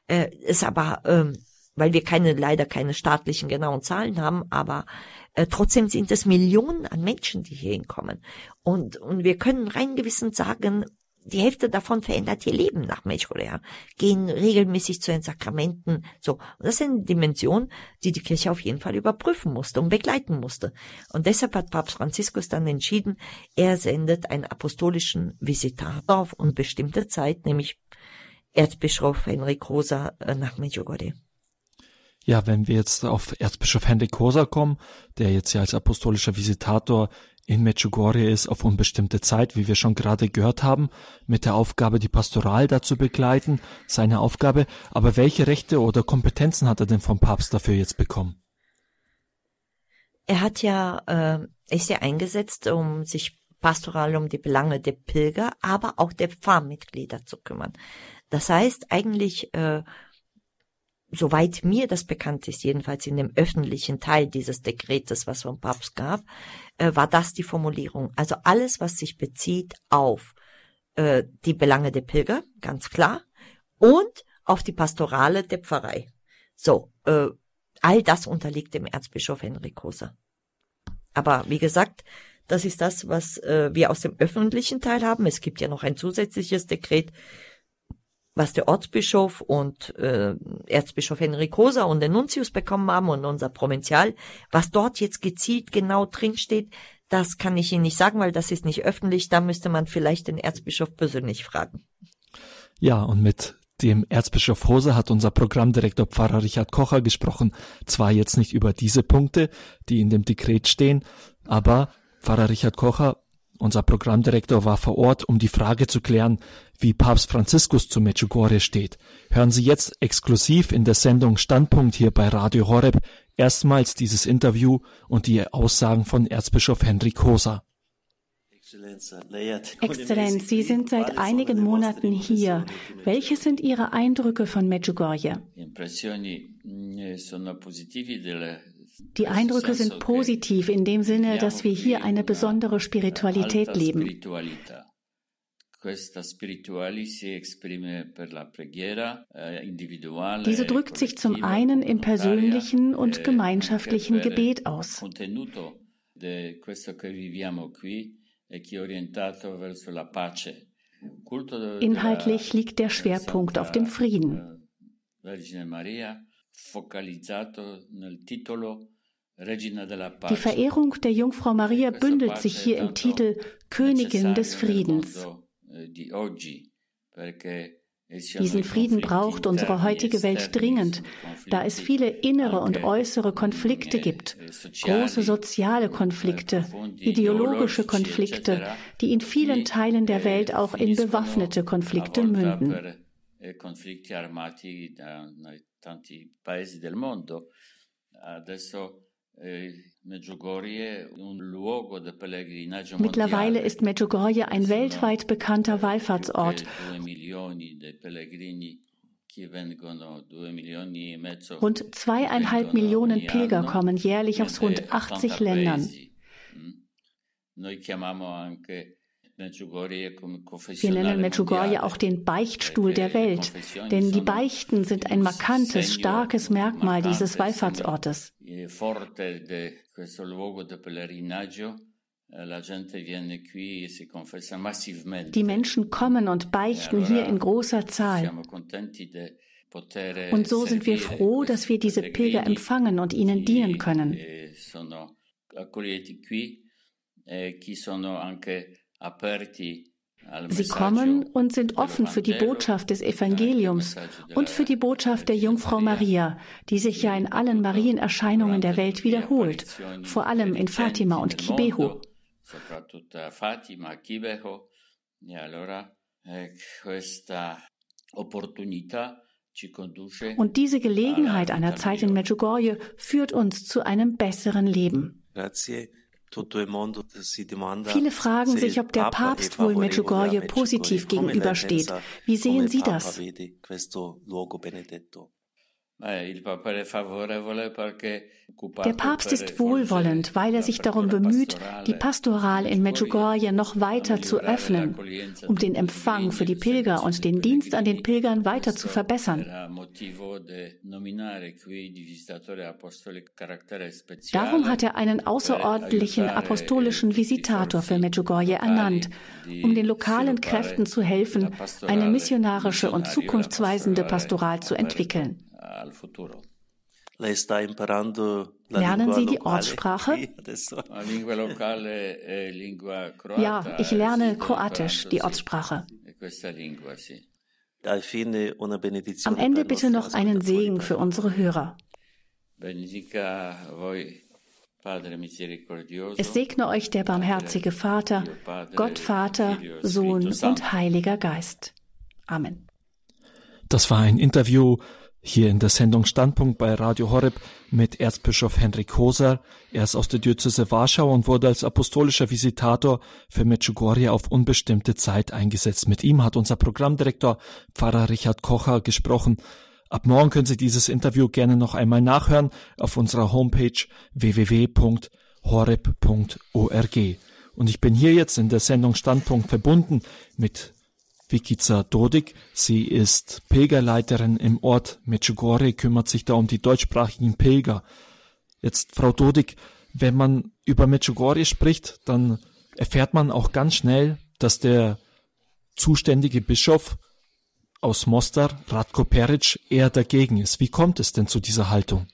Äh, ist aber, äh, weil wir keine, leider keine staatlichen genauen Zahlen haben, aber äh, trotzdem sind es Millionen an Menschen, die hier hinkommen. Und, und wir können rein gewissend sagen, die Hälfte davon verändert ihr Leben nach Medjugorje, gehen regelmäßig zu den Sakramenten, so. Und das ist eine Dimension, die die Kirche auf jeden Fall überprüfen musste und begleiten musste. Und deshalb hat Papst Franziskus dann entschieden, er sendet einen apostolischen Visitator auf unbestimmte Zeit, nämlich Erzbischof Henrik Rosa äh, nach Medjugorje. Ja, wenn wir jetzt auf Erzbischof Henrik Kosa kommen, der jetzt ja als apostolischer Visitator in Medjugorje ist auf unbestimmte Zeit, wie wir schon gerade gehört haben, mit der Aufgabe, die Pastoral dazu begleiten, seine Aufgabe. Aber welche Rechte oder Kompetenzen hat er denn vom Papst dafür jetzt bekommen? Er hat ja, äh, ist ja eingesetzt, um sich pastoral um die Belange der Pilger, aber auch der Pfarrmitglieder zu kümmern. Das heißt eigentlich äh, soweit mir das bekannt ist, jedenfalls in dem öffentlichen Teil dieses Dekretes, was vom Papst gab, äh, war das die Formulierung. Also alles, was sich bezieht auf äh, die Belange der Pilger, ganz klar, und auf die Pastorale der Pfarrei. So, äh, all das unterliegt dem Erzbischof Henrik Hoser. Aber wie gesagt, das ist das, was äh, wir aus dem öffentlichen Teil haben. Es gibt ja noch ein zusätzliches Dekret, was der Ortsbischof und äh, Erzbischof Henrik Rosa und der Nuntius bekommen haben und unser Provinzial, was dort jetzt gezielt genau drinsteht, das kann ich Ihnen nicht sagen, weil das ist nicht öffentlich. Da müsste man vielleicht den Erzbischof persönlich fragen. Ja, und mit dem Erzbischof Rosa hat unser Programmdirektor Pfarrer Richard Kocher gesprochen. Zwar jetzt nicht über diese Punkte, die in dem Dekret stehen, aber Pfarrer Richard Kocher unser Programmdirektor war vor Ort, um die Frage zu klären, wie Papst Franziskus zu Medjugorje steht. Hören Sie jetzt exklusiv in der Sendung Standpunkt hier bei Radio Horeb erstmals dieses Interview und die Aussagen von Erzbischof Henrik Hosa. Exzellenz, Sie sind seit einigen Monaten hier. Welche sind Ihre Eindrücke von Medjugorje? Die Eindrücke sind positiv in dem Sinne, dass wir hier eine besondere Spiritualität leben. Diese drückt sich zum einen im persönlichen und gemeinschaftlichen Gebet aus. Inhaltlich liegt der Schwerpunkt auf dem Frieden. Die Verehrung der Jungfrau Maria bündelt sich hier im Titel Königin des Friedens. Diesen Frieden braucht unsere heutige Welt dringend, da es viele innere und äußere Konflikte gibt, große soziale Konflikte, ideologische Konflikte, die in vielen Teilen der Welt auch in bewaffnete Konflikte münden. mondo. Adesso eh, Mittlerweile ist Medjugorje ein weltweit bekannter Wallfahrtsort. Rund zweieinhalb Millionen Pilger kommen jährlich aus rund 80 Ländern. Wir nennen Medjugorje auch den Beichtstuhl der Welt, denn die Beichten sind ein markantes, starkes Merkmal dieses Wallfahrtsortes. Die Menschen kommen und beichten hier in großer Zahl. Und so sind wir froh, dass wir diese Pilger empfangen und ihnen dienen können. Sie kommen und sind offen für die Botschaft des Evangeliums und für die Botschaft der Jungfrau Maria, die sich ja in allen Marienerscheinungen der Welt wiederholt, vor allem in Fatima und Kibeho. Und diese Gelegenheit einer Zeit in Medjugorje führt uns zu einem besseren Leben. Viele fragen sich, ob der Papst wohl Medjugorje positiv gegenübersteht. Wie sehen Sie das? Der Papst ist wohlwollend, weil er sich darum bemüht, die Pastoral in Medjugorje noch weiter zu öffnen, um den Empfang für die Pilger und den Dienst an den Pilgern weiter zu verbessern. Darum hat er einen außerordentlichen apostolischen Visitator für Medjugorje ernannt, um den lokalen Kräften zu helfen, eine missionarische und zukunftsweisende Pastoral zu entwickeln. Lernen Sie die Ortssprache? Ja, ich lerne Kroatisch, die Ortssprache. Am Ende bitte noch einen Segen für unsere Hörer. Es segne euch der barmherzige Vater, Gott Vater, Sohn und Heiliger Geist. Amen. Das war ein Interview hier in der Sendung Standpunkt bei Radio Horeb mit Erzbischof Henrik Hoser. Er ist aus der Diözese Warschau und wurde als apostolischer Visitator für Medjugorje auf unbestimmte Zeit eingesetzt. Mit ihm hat unser Programmdirektor Pfarrer Richard Kocher gesprochen. Ab morgen können Sie dieses Interview gerne noch einmal nachhören auf unserer Homepage www.horeb.org. Und ich bin hier jetzt in der Sendung Standpunkt verbunden mit Vikica Dodik. Sie ist Pilgerleiterin im Ort Medjugorje, kümmert sich da um die deutschsprachigen Pilger. Jetzt, Frau Dodik, wenn man über Medjugorje spricht, dann erfährt man auch ganz schnell, dass der zuständige Bischof aus Mostar, Radko Peric, eher dagegen ist. Wie kommt es denn zu dieser Haltung?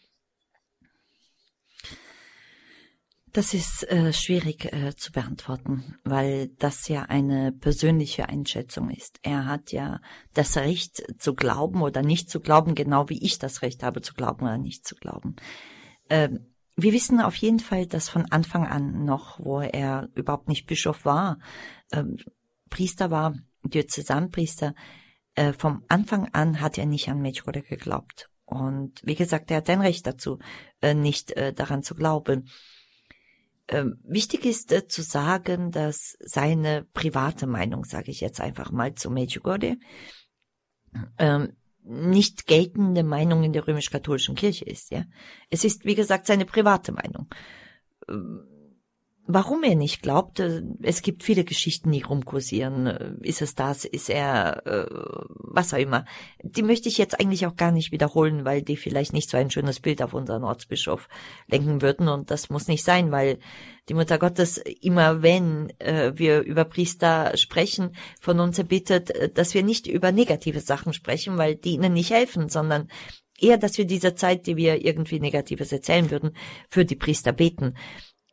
Das ist äh, schwierig äh, zu beantworten, weil das ja eine persönliche Einschätzung ist. Er hat ja das Recht zu glauben oder nicht zu glauben, genau wie ich das Recht habe zu glauben oder nicht zu glauben. Ähm, wir wissen auf jeden Fall, dass von Anfang an noch, wo er überhaupt nicht Bischof war, ähm, Priester war, Diözesanpriester, äh, vom Anfang an hat er nicht an Medjugorje geglaubt. Und wie gesagt, er hat ein Recht dazu, äh, nicht äh, daran zu glauben. Ähm, wichtig ist äh, zu sagen, dass seine private Meinung, sage ich jetzt einfach mal zu Medjugorje, ähm, nicht geltende Meinung in der römisch-katholischen Kirche ist. Ja, es ist wie gesagt seine private Meinung. Ähm, warum er nicht glaubt, es gibt viele Geschichten, die rumkursieren. Ist es das? Ist er äh, was auch immer? Die möchte ich jetzt eigentlich auch gar nicht wiederholen, weil die vielleicht nicht so ein schönes Bild auf unseren Ortsbischof lenken würden. Und das muss nicht sein, weil die Mutter Gottes immer, wenn äh, wir über Priester sprechen, von uns erbittet, äh, dass wir nicht über negative Sachen sprechen, weil die ihnen nicht helfen, sondern eher, dass wir diese Zeit, die wir irgendwie Negatives erzählen würden, für die Priester beten.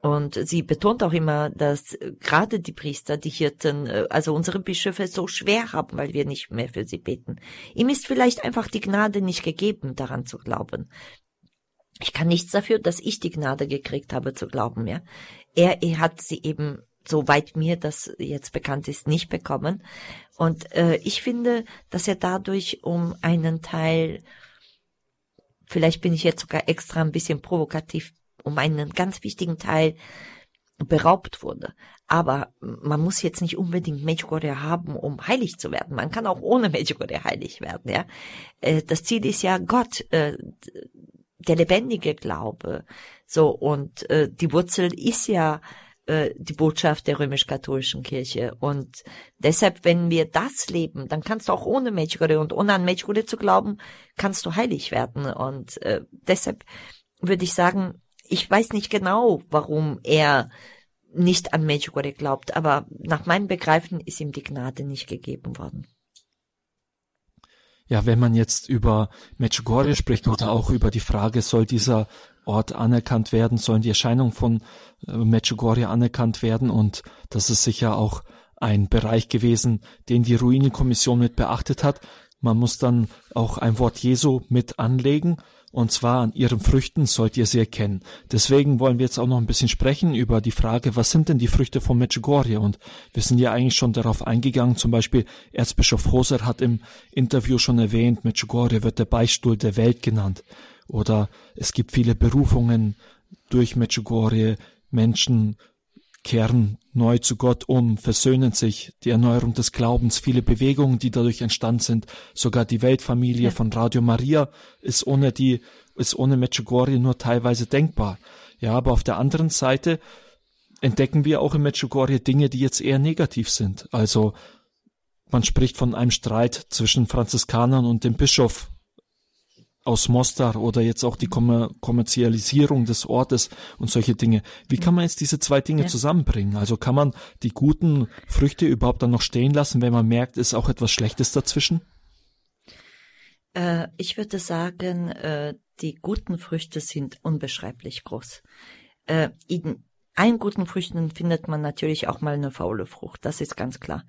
Und sie betont auch immer, dass gerade die Priester, die Hirten, äh, also unsere Bischöfe so schwer haben, weil wir nicht mehr für sie beten. Ihm ist vielleicht einfach die Gnade nicht gegeben, daran zu glauben. Ich kann nichts dafür, dass ich die Gnade gekriegt habe zu glauben, ja. Er, er hat sie eben, soweit mir das jetzt bekannt ist, nicht bekommen. Und äh, ich finde, dass er dadurch um einen Teil, vielleicht bin ich jetzt sogar extra ein bisschen provokativ um einen ganz wichtigen Teil beraubt wurde. Aber man muss jetzt nicht unbedingt Medjugorje haben, um heilig zu werden. Man kann auch ohne Medjugorje heilig werden. Ja, äh, das Ziel ist ja Gott, äh, der lebendige Glaube. So und äh, die Wurzel ist ja die Botschaft der römisch-katholischen Kirche. Und deshalb, wenn wir das leben, dann kannst du auch ohne Medjugorje und ohne an Medjugorje zu glauben, kannst du heilig werden. Und deshalb würde ich sagen, ich weiß nicht genau, warum er nicht an Medjugorje glaubt, aber nach meinem Begreifen ist ihm die Gnade nicht gegeben worden. Ja, wenn man jetzt über Medjugorje spricht oder auch über die Frage, soll dieser Ort anerkannt werden, sollen die Erscheinungen von äh, Medjugorje anerkannt werden und das ist sicher auch ein Bereich gewesen, den die Ruinenkommission mit beachtet hat. Man muss dann auch ein Wort Jesu mit anlegen und zwar an ihren Früchten sollt ihr sie erkennen. Deswegen wollen wir jetzt auch noch ein bisschen sprechen über die Frage, was sind denn die Früchte von Medjugorje? Und wir sind ja eigentlich schon darauf eingegangen, zum Beispiel Erzbischof Hoser hat im Interview schon erwähnt, Medjugorje wird der Beistuhl der Welt genannt. Oder es gibt viele Berufungen durch Medjugorje, Menschen kehren neu zu Gott um, versöhnen sich, die Erneuerung des Glaubens, viele Bewegungen, die dadurch entstanden sind, sogar die Weltfamilie ja. von Radio Maria ist ohne die, ist ohne Medjugorje nur teilweise denkbar. Ja, aber auf der anderen Seite entdecken wir auch in Medjugorje Dinge, die jetzt eher negativ sind. Also, man spricht von einem Streit zwischen Franziskanern und dem Bischof aus Mostar oder jetzt auch die Kommer Kommerzialisierung des Ortes und solche Dinge. Wie kann man jetzt diese zwei Dinge ja. zusammenbringen? Also kann man die guten Früchte überhaupt dann noch stehen lassen, wenn man merkt, ist auch etwas Schlechtes dazwischen? Äh, ich würde sagen, äh, die guten Früchte sind unbeschreiblich groß. Äh, in allen guten Früchten findet man natürlich auch mal eine faule Frucht, das ist ganz klar.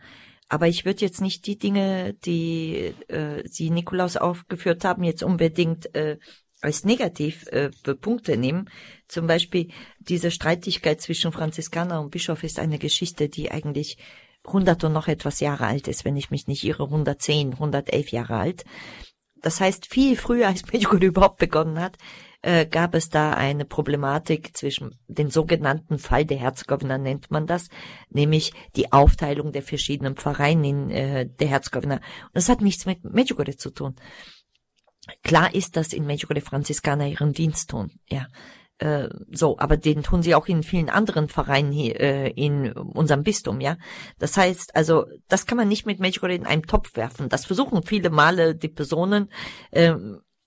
Aber ich würde jetzt nicht die Dinge, die äh, Sie Nikolaus aufgeführt haben, jetzt unbedingt äh, als negativ äh, Punkte nehmen. Zum Beispiel diese Streitigkeit zwischen Franziskaner und Bischof ist eine Geschichte, die eigentlich 100 und noch etwas Jahre alt ist, wenn ich mich nicht irre, 110, 111 Jahre alt. Das heißt, viel früher, als Medjugorje überhaupt begonnen hat, äh, gab es da eine Problematik zwischen den sogenannten Fall der Herzgovina nennt man das, nämlich die Aufteilung der verschiedenen Pfarreien in äh, der Herzgovina. Und das hat nichts mit Medjugorje zu tun. Klar ist, dass in Medjugorje Franziskaner ihren Dienst tun, ja. Äh, so, aber den tun sie auch in vielen anderen Vereinen hier äh, in unserem Bistum, ja. Das heißt, also das kann man nicht mit Medjugorje in einem Topf werfen. Das versuchen viele Male die Personen, äh,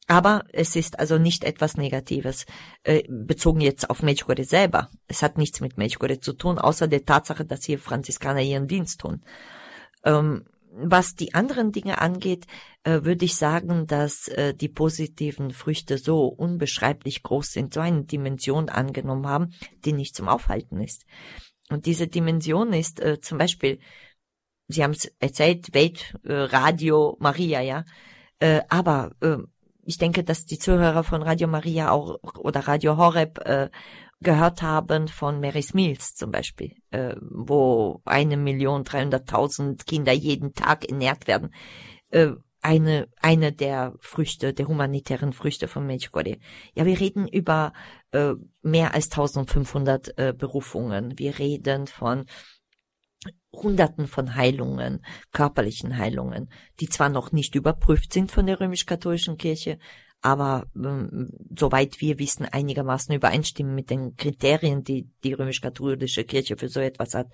aber es ist also nicht etwas Negatives, äh, bezogen jetzt auf Medjugorje selber. Es hat nichts mit Medjugorje zu tun, außer der Tatsache, dass hier Franziskaner ihren Dienst tun. Ähm, was die anderen Dinge angeht, äh, würde ich sagen, dass äh, die positiven Früchte so unbeschreiblich groß sind, so eine Dimension angenommen haben, die nicht zum Aufhalten ist. Und diese Dimension ist zum Beispiel, Sie haben es erzählt, Weltradio Maria, ja, aber äh, ich denke, dass die Zuhörer von Radio Maria auch oder Radio Horeb äh, gehört haben von Mary's Mills zum Beispiel, äh, wo eine Million dreihunderttausend Kinder jeden Tag ernährt werden. Äh, eine, eine der Früchte, der humanitären Früchte von Medjugorje. Ja, wir reden über äh, mehr als 1500 äh, Berufungen. Wir reden von Hunderten von Heilungen, körperlichen Heilungen, die zwar noch nicht überprüft sind von der römisch-katholischen Kirche, aber ähm, soweit wir wissen, einigermaßen übereinstimmen mit den Kriterien, die die römisch-katholische Kirche für so etwas hat.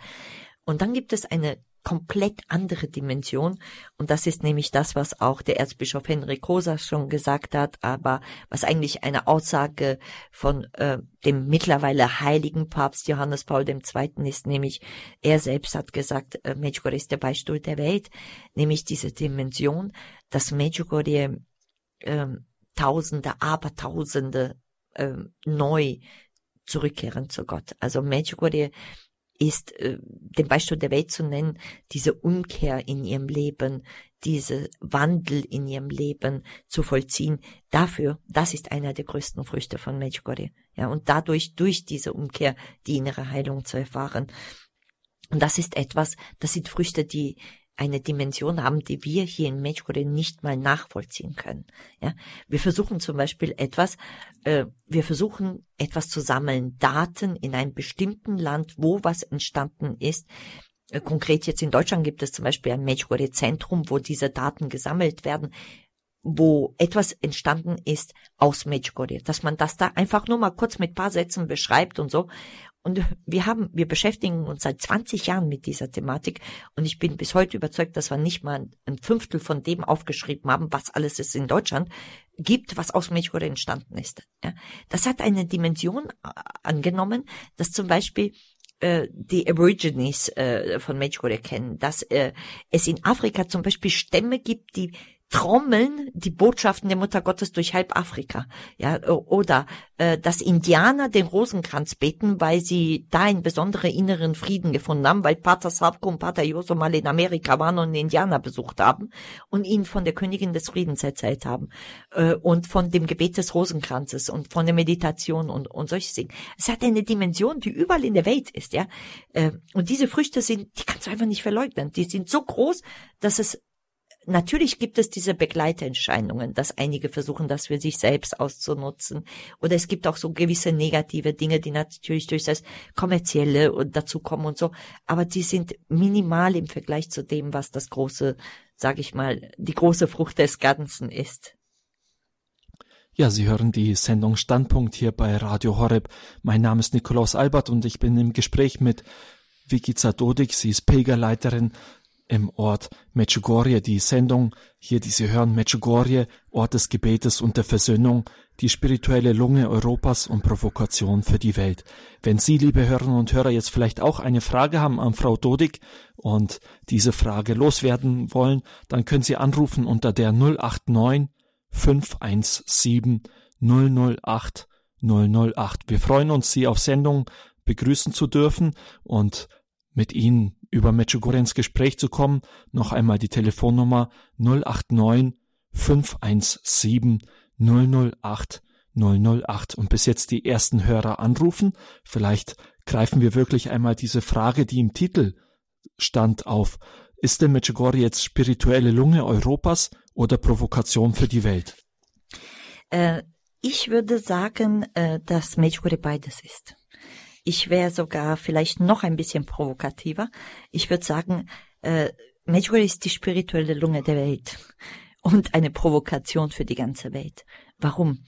Und dann gibt es eine komplett andere Dimension. Und das ist nämlich das, was auch der Erzbischof Henrik Rosa schon gesagt hat, aber was eigentlich eine Aussage von äh, dem mittlerweile heiligen Papst Johannes Paul II. ist, nämlich er selbst hat gesagt, äh, Medjugorje ist der Beistuhl der Welt, nämlich diese Dimension, dass Medjugorje äh, Tausende, Abertausende äh, neu zurückkehren zu Gott. Also Medjugorje ist, äh, den Beispiel der Welt zu nennen, diese Umkehr in ihrem Leben, diese Wandel in ihrem Leben zu vollziehen. Dafür, das ist einer der größten Früchte von Medjugorje. Ja, und dadurch, durch diese Umkehr, die innere Heilung zu erfahren. Und das ist etwas, das sind Früchte, die eine Dimension haben, die wir hier in Medjugorje nicht mal nachvollziehen können. Ja, wir versuchen zum Beispiel etwas, äh, wir versuchen etwas zu sammeln, Daten in einem bestimmten Land, wo was entstanden ist. Äh, konkret jetzt in Deutschland gibt es zum Beispiel ein Medjugorje Zentrum, wo diese Daten gesammelt werden wo etwas entstanden ist aus Medjugorje, dass man das da einfach nur mal kurz mit paar Sätzen beschreibt und so Und wir haben, wir beschäftigen uns seit 20 Jahren mit dieser Thematik und ich bin bis heute überzeugt, dass wir nicht mal ein Fünftel von dem aufgeschrieben haben, was alles es in Deutschland gibt, was aus Medjugorje entstanden ist. Ja, das hat eine Dimension äh, angenommen, dass zum Beispiel äh, die Aborigines äh, von Medjugorje kennen, dass äh, es in Afrika zum Beispiel Stämme gibt, die trommeln die Botschaften der Mutter Gottes durch halb Afrika. Ja, oder äh, dass Indianer den Rosenkranz beten, weil sie da einen besonderen inneren Frieden gefunden haben, weil Pater Savko und Pater Joso mal in Amerika waren und Indianer besucht haben und ihnen von der Königin des Friedens erzählt haben äh, und von dem Gebet des Rosenkranzes und von der Meditation und, und solche Dinge. Es hat eine Dimension, die überall in der Welt ist, ja. Äh, und diese Früchte sind, die kannst du einfach nicht verleugnen. Die sind so groß, dass es Natürlich gibt es diese Begleiterscheinungen, dass einige versuchen, das für sich selbst auszunutzen. Oder es gibt auch so gewisse negative Dinge, die natürlich durch das Kommerzielle dazu kommen und so. Aber die sind minimal im Vergleich zu dem, was das große, sage ich mal, die große Frucht des Ganzen ist. Ja, Sie hören die Sendung Standpunkt hier bei Radio Horeb. Mein Name ist Nikolaus Albert und ich bin im Gespräch mit Vicky Zadodik. Sie ist Pilgerleiterin im Ort Medjugorje. Die Sendung hier, die Sie hören, Medjugorje, Ort des Gebetes und der Versöhnung, die spirituelle Lunge Europas und Provokation für die Welt. Wenn Sie, liebe Hörerinnen und Hörer, jetzt vielleicht auch eine Frage haben an Frau Dodig und diese Frage loswerden wollen, dann können Sie anrufen unter der 089 517 008 008. Wir freuen uns, Sie auf Sendung begrüßen zu dürfen und mit Ihnen über Medjugorje ins Gespräch zu kommen, noch einmal die Telefonnummer 089 517 008 008 und bis jetzt die ersten Hörer anrufen. Vielleicht greifen wir wirklich einmal diese Frage, die im Titel stand, auf. Ist denn Medjugorje jetzt spirituelle Lunge Europas oder Provokation für die Welt? Äh, ich würde sagen, äh, dass Medjugorje beides ist. Ich wäre sogar vielleicht noch ein bisschen provokativer. Ich würde sagen, äh, Medjugorje ist die spirituelle Lunge der Welt und eine Provokation für die ganze Welt. Warum?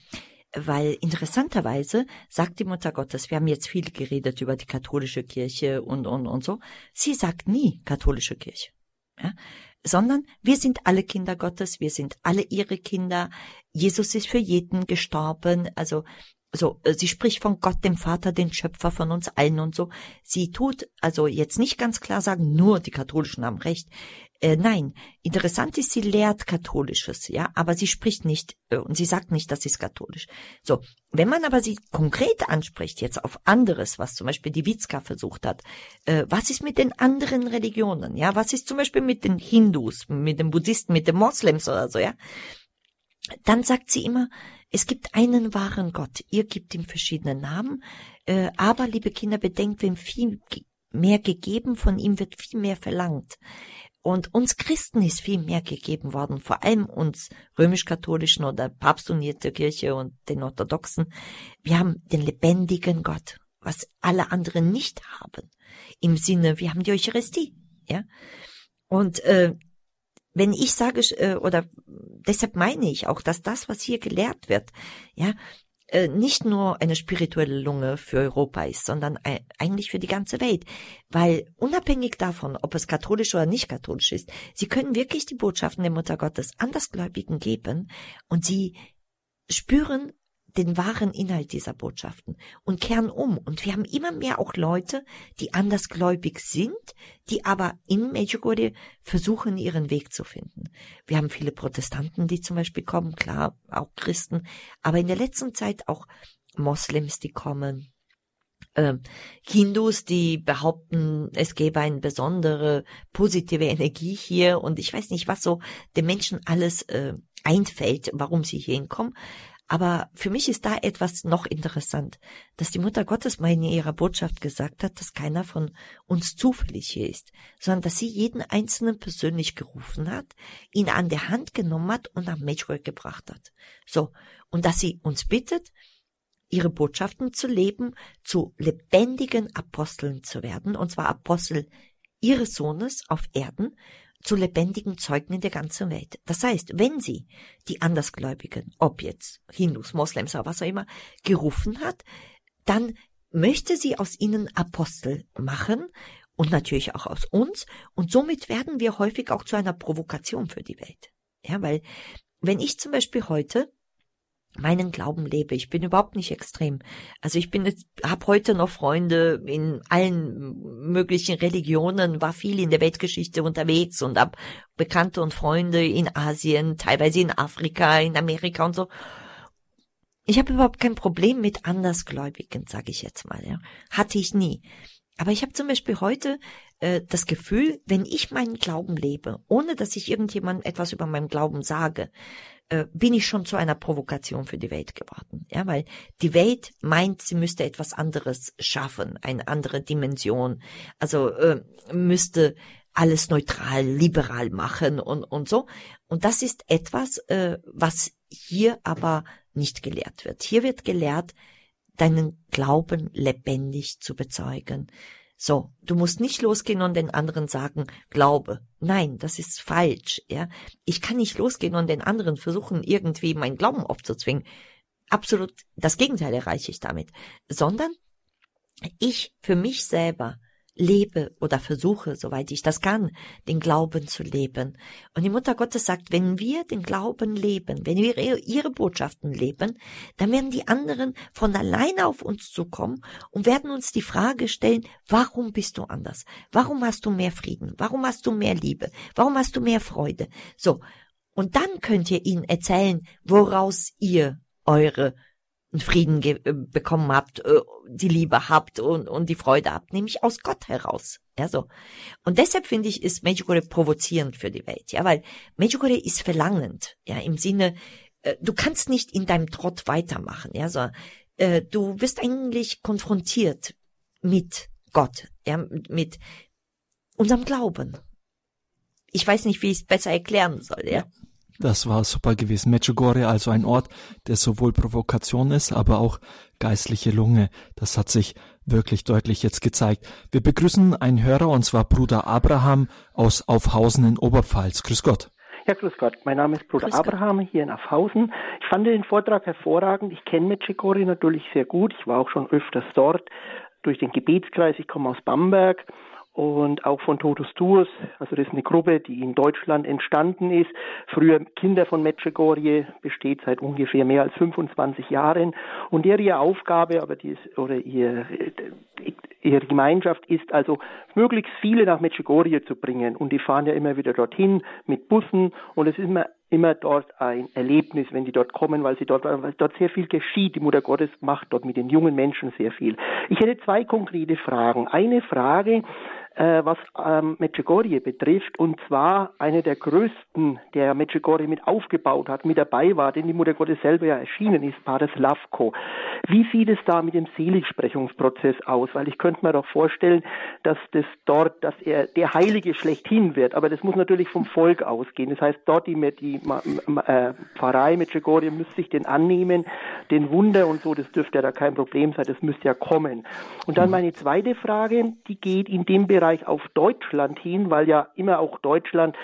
Weil interessanterweise sagt die Mutter Gottes, wir haben jetzt viel geredet über die katholische Kirche und, und, und so. Sie sagt nie katholische Kirche. Ja? sondern wir sind alle Kinder Gottes, wir sind alle ihre Kinder. Jesus ist für jeden gestorben. Also so, äh, sie spricht von Gott, dem Vater, den Schöpfer von uns allen und so. Sie tut also jetzt nicht ganz klar sagen, nur die Katholischen haben Recht. Äh, nein, interessant ist, sie lehrt Katholisches, ja, aber sie spricht nicht äh, und sie sagt nicht, das ist katholisch. So, wenn man aber sie konkret anspricht, jetzt auf anderes, was zum Beispiel die Witzka versucht hat, äh, was ist mit den anderen Religionen, ja, was ist zum Beispiel mit den Hindus, mit den Buddhisten, mit den Moslems oder so, ja, dann sagt sie immer, es gibt einen wahren Gott. Ihr gibt ihm verschiedene Namen, äh, aber liebe Kinder, bedenkt, wenn viel mehr gegeben, von ihm wird viel mehr verlangt. Und uns Christen ist viel mehr gegeben worden, vor allem uns römisch-katholischen oder papstunierte Kirche und den Orthodoxen. Wir haben den lebendigen Gott, was alle anderen nicht haben. Im Sinne, wir haben die Eucharistie, ja. Und äh, wenn ich sage, äh, oder deshalb meine ich auch, dass das, was hier gelehrt wird, ja, äh, nicht nur eine spirituelle Lunge für Europa ist, sondern eigentlich für die ganze Welt. Weil unabhängig davon, ob es katholisch oder nicht katholisch ist, sie können wirklich die Botschaften der Mutter Gottes Andersgläubigen geben und sie spüren den wahren Inhalt dieser Botschaften und kehren um. Und wir haben immer mehr auch Leute, die andersgläubig sind, die aber in Medjugorje versuchen, ihren Weg zu finden. Wir haben viele Protestanten, die zum Beispiel kommen, klar, auch Christen, aber in der letzten Zeit auch Moslems, die kommen, äh, Hindus, die behaupten, es gäbe eine besondere positive Energie hier und ich weiß nicht, was so den Menschen alles äh, einfällt, warum sie hier hinkommen. Aber für mich ist da etwas noch interessant, dass die Mutter Gottes mal in ihrer Botschaft gesagt hat, dass keiner von uns zufällig hier ist, sondern dass sie jeden Einzelnen persönlich gerufen hat, ihn an der Hand genommen hat und nach Medjugorje gebracht hat. So. Und dass sie uns bittet, ihre Botschaften zu leben, zu lebendigen Aposteln zu werden, und zwar Apostel ihres Sohnes auf Erden, zu lebendigen Zeugen in der ganzen Welt. Das heißt, wenn sie die Andersgläubigen, ob jetzt Hindus, Moslems oder was auch immer, gerufen hat, dann möchte sie aus ihnen Apostel machen und natürlich auch aus uns. Und somit werden wir häufig auch zu einer Provokation für die Welt. Ja, weil wenn ich zum Beispiel heute meinen Glauben lebe. Ich bin überhaupt nicht extrem. Also ich bin habe heute noch Freunde in allen möglichen Religionen, war viel in der Weltgeschichte unterwegs und habe Bekannte und Freunde in Asien, teilweise in Afrika, in Amerika und so. Ich habe überhaupt kein Problem mit Andersgläubigen, sage ich jetzt mal. Ja. Hatte ich nie. Aber ich habe zum Beispiel heute äh, das Gefühl, wenn ich meinen Glauben lebe, ohne dass ich irgendjemandem etwas über meinen Glauben sage, äh, bin ich schon zu einer Provokation für die Welt geworden. Ja, weil die Welt meint, sie müsste etwas anderes schaffen, eine andere Dimension. Also äh, müsste alles neutral, liberal machen und, und so. Und das ist etwas, äh, was hier aber nicht gelehrt wird. Hier wird gelehrt, deinen Glauben lebendig zu bezeugen. So, du musst nicht losgehen und den anderen sagen, glaube. Nein, das ist falsch, ja. Ich kann nicht losgehen und den anderen versuchen, irgendwie meinen Glauben aufzuzwingen. Absolut das Gegenteil erreiche ich damit. Sondern ich für mich selber lebe oder versuche, soweit ich das kann, den Glauben zu leben. Und die Mutter Gottes sagt, wenn wir den Glauben leben, wenn wir ihre Botschaften leben, dann werden die anderen von alleine auf uns zukommen und werden uns die Frage stellen, warum bist du anders? Warum hast du mehr Frieden? Warum hast du mehr Liebe? Warum hast du mehr Freude? So. Und dann könnt ihr ihnen erzählen, woraus ihr eure Frieden äh, bekommen habt, äh, die Liebe habt und, und die Freude habt, nämlich aus Gott heraus. Ja, so. Und deshalb finde ich, ist Medjugorje provozierend für die Welt, ja, weil Medjugorje ist verlangend, ja, im Sinne, äh, du kannst nicht in deinem Trott weitermachen, ja, so, du wirst eigentlich konfrontiert mit Gott, ja, mit unserem Glauben. Ich weiß nicht, wie ich es besser erklären soll, ja. Das war super gewesen. Medjugorje, also ein Ort, der sowohl Provokation ist, aber auch geistliche Lunge. Das hat sich wirklich deutlich jetzt gezeigt. Wir begrüßen einen Hörer, und zwar Bruder Abraham aus Aufhausen in Oberpfalz. Grüß Gott. Ja, grüß Gott. Mein Name ist Bruder Abraham hier in Aufhausen. Ich fand den Vortrag hervorragend. Ich kenne Medjugorje natürlich sehr gut. Ich war auch schon öfters dort durch den Gebetskreis. Ich komme aus Bamberg und auch von Totus Tuos. Also das ist eine Gruppe, die in Deutschland entstanden ist. Früher Kinder von Medjugorje besteht seit ungefähr mehr als 25 Jahren und ihre Aufgabe, aber die ist, oder ihr, ihre Gemeinschaft ist also möglichst viele nach Medjugorje zu bringen und die fahren ja immer wieder dorthin mit Bussen und es ist immer immer dort ein Erlebnis, wenn die dort kommen, weil sie dort, weil dort sehr viel geschieht. Die Mutter Gottes macht dort mit den jungen Menschen sehr viel. Ich hätte zwei konkrete Fragen. Eine Frage, was ähm, Medjugorje betrifft, und zwar eine der größten, der Medjugorje mit aufgebaut hat, mit dabei war, denn die Mutter Gottes selber ja erschienen ist, Pater Slavko. Wie sieht es da mit dem Seligsprechungsprozess aus? Weil ich könnte mir doch vorstellen, dass das dort, dass er der Heilige schlechthin wird, aber das muss natürlich vom Volk ausgehen. Das heißt, dort die, die äh, Pfarrei Medjugorje müsste sich den annehmen, den Wunder und so, das dürfte ja da kein Problem sein, das müsste ja kommen. Und dann mhm. meine zweite Frage, die geht in dem Bereich Österreich auf Deutschland hin, weil ja immer auch Deutschland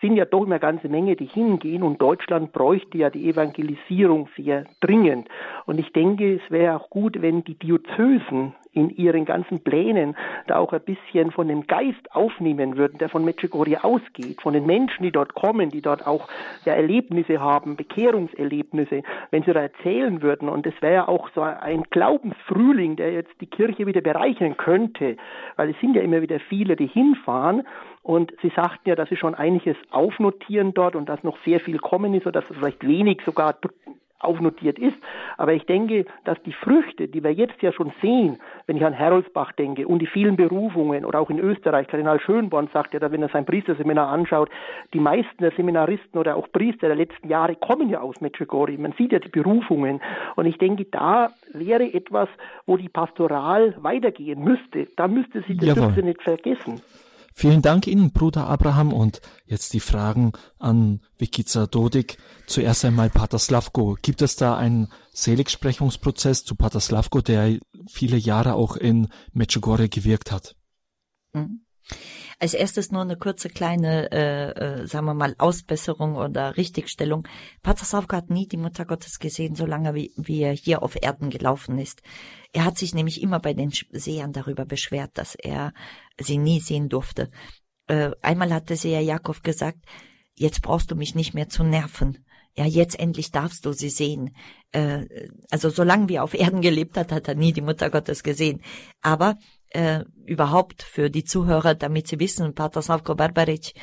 sind ja doch eine ganze Menge, die hingehen und Deutschland bräuchte ja die Evangelisierung sehr dringend. Und ich denke, es wäre auch gut, wenn die Diözesen in ihren ganzen Plänen da auch ein bisschen von dem Geist aufnehmen würden, der von Medjugorje ausgeht, von den Menschen, die dort kommen, die dort auch ja, Erlebnisse haben, Bekehrungserlebnisse, wenn sie da erzählen würden. Und es wäre ja auch so ein Glaubensfrühling, der jetzt die Kirche wieder bereichern könnte, weil es sind ja immer wieder viele, die hinfahren und Sie sagten ja, dass Sie schon einiges aufnotieren dort und dass noch sehr viel kommen ist oder dass vielleicht wenig sogar aufnotiert ist. Aber ich denke, dass die Früchte, die wir jetzt ja schon sehen, wenn ich an Heroldsbach denke und die vielen Berufungen oder auch in Österreich, Kardinal Schönborn sagt ja, wenn er sein Priesterseminar anschaut, die meisten der Seminaristen oder auch Priester der letzten Jahre kommen ja aus Medjugorje. Man sieht ja die Berufungen. Und ich denke, da wäre etwas, wo die Pastoral weitergehen müsste. Da müsste sie das dürfte nicht vergessen. Vielen Dank Ihnen, Bruder Abraham. Und jetzt die Fragen an Vikica Dodik. Zuerst einmal Pater Slavko. Gibt es da einen Seligsprechungsprozess zu Pater Slavko, der viele Jahre auch in Medjugorje gewirkt hat? Mhm. Als erstes nur eine kurze kleine, äh, äh, sagen wir mal, Ausbesserung oder Richtigstellung. Pater Savka hat nie die Mutter Gottes gesehen, solange wie, wie er hier auf Erden gelaufen ist. Er hat sich nämlich immer bei den Sehern darüber beschwert, dass er sie nie sehen durfte. Äh, einmal hatte Seher Jakob gesagt, jetzt brauchst du mich nicht mehr zu nerven. Ja, jetzt endlich darfst du sie sehen. Äh, also solange wir auf Erden gelebt hat, hat er nie die Mutter Gottes gesehen. Aber äh, überhaupt für die Zuhörer, damit sie wissen, Pater Savko Barbaric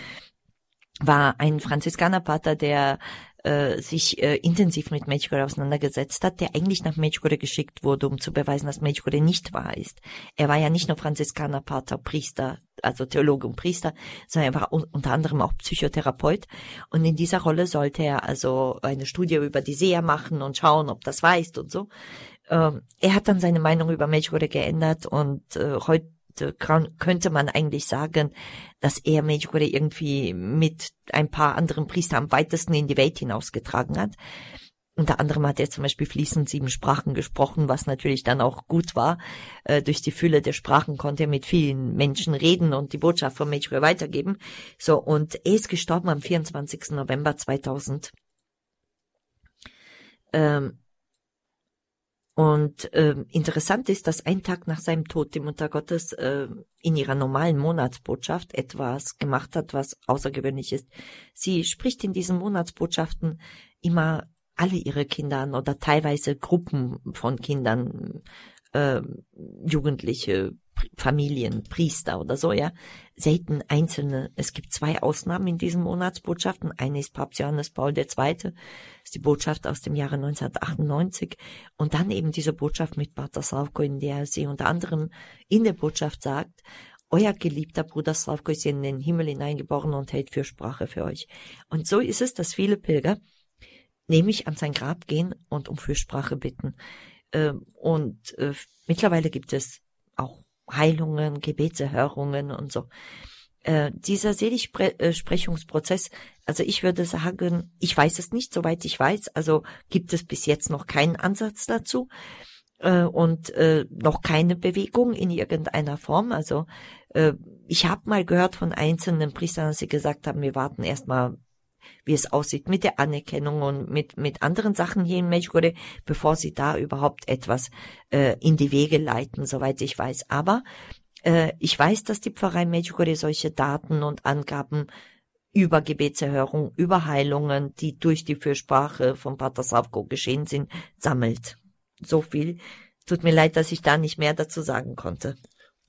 war ein Franziskanerpater, der äh, sich äh, intensiv mit Medjugorje auseinandergesetzt hat, der eigentlich nach Medjugorje geschickt wurde, um zu beweisen, dass Medjugorje nicht wahr ist. Er war ja nicht nur Franziskaner, Pater, Priester, also Theologe und Priester, sondern er war unter anderem auch Psychotherapeut. Und in dieser Rolle sollte er also eine Studie über die Seher machen und schauen, ob das wahr ist und so. Ähm, er hat dann seine Meinung über Medjugorje geändert und äh, heute könnte man eigentlich sagen, dass er Medjugorje irgendwie mit ein paar anderen Priestern am weitesten in die Welt hinausgetragen hat. Unter anderem hat er zum Beispiel fließend sieben Sprachen gesprochen, was natürlich dann auch gut war. Äh, durch die Fülle der Sprachen konnte er mit vielen Menschen reden und die Botschaft von Medjugorje weitergeben. So, und er ist gestorben am 24. November 2000. Ähm, und äh, interessant ist, dass ein Tag nach seinem Tod die Mutter Gottes äh, in ihrer normalen Monatsbotschaft etwas gemacht hat, was außergewöhnlich ist. Sie spricht in diesen Monatsbotschaften immer alle ihre Kinder an oder teilweise Gruppen von Kindern, äh, Jugendliche, Familien, Priester oder so, ja, selten einzelne. Es gibt zwei Ausnahmen in diesen Monatsbotschaften. Eine ist Papst Johannes Paul II., ist die Botschaft aus dem Jahre 1998. Und dann eben diese Botschaft mit Pater Slavko, in der sie unter anderem in der Botschaft sagt, euer geliebter Bruder Slavko ist in den Himmel hineingeboren und hält Fürsprache für euch. Und so ist es, dass viele Pilger nämlich an sein Grab gehen und um Fürsprache bitten. Ähm, und äh, mittlerweile gibt es auch Heilungen, Gebetserhörungen und so. Äh, dieser Seligsprechungsprozess, also ich würde sagen, ich weiß es nicht, soweit ich weiß, also gibt es bis jetzt noch keinen Ansatz dazu äh, und äh, noch keine Bewegung in irgendeiner Form. Also äh, ich habe mal gehört von einzelnen Priestern, dass sie gesagt haben, wir warten erstmal wie es aussieht mit der Anerkennung und mit, mit anderen Sachen hier in Medjugorje, bevor sie da überhaupt etwas äh, in die Wege leiten, soweit ich weiß. Aber äh, ich weiß, dass die Pfarrei Medjugorje solche Daten und Angaben über Gebetserhörung, über Heilungen, die durch die Fürsprache von Pater Savko geschehen sind, sammelt. So viel. Tut mir leid, dass ich da nicht mehr dazu sagen konnte.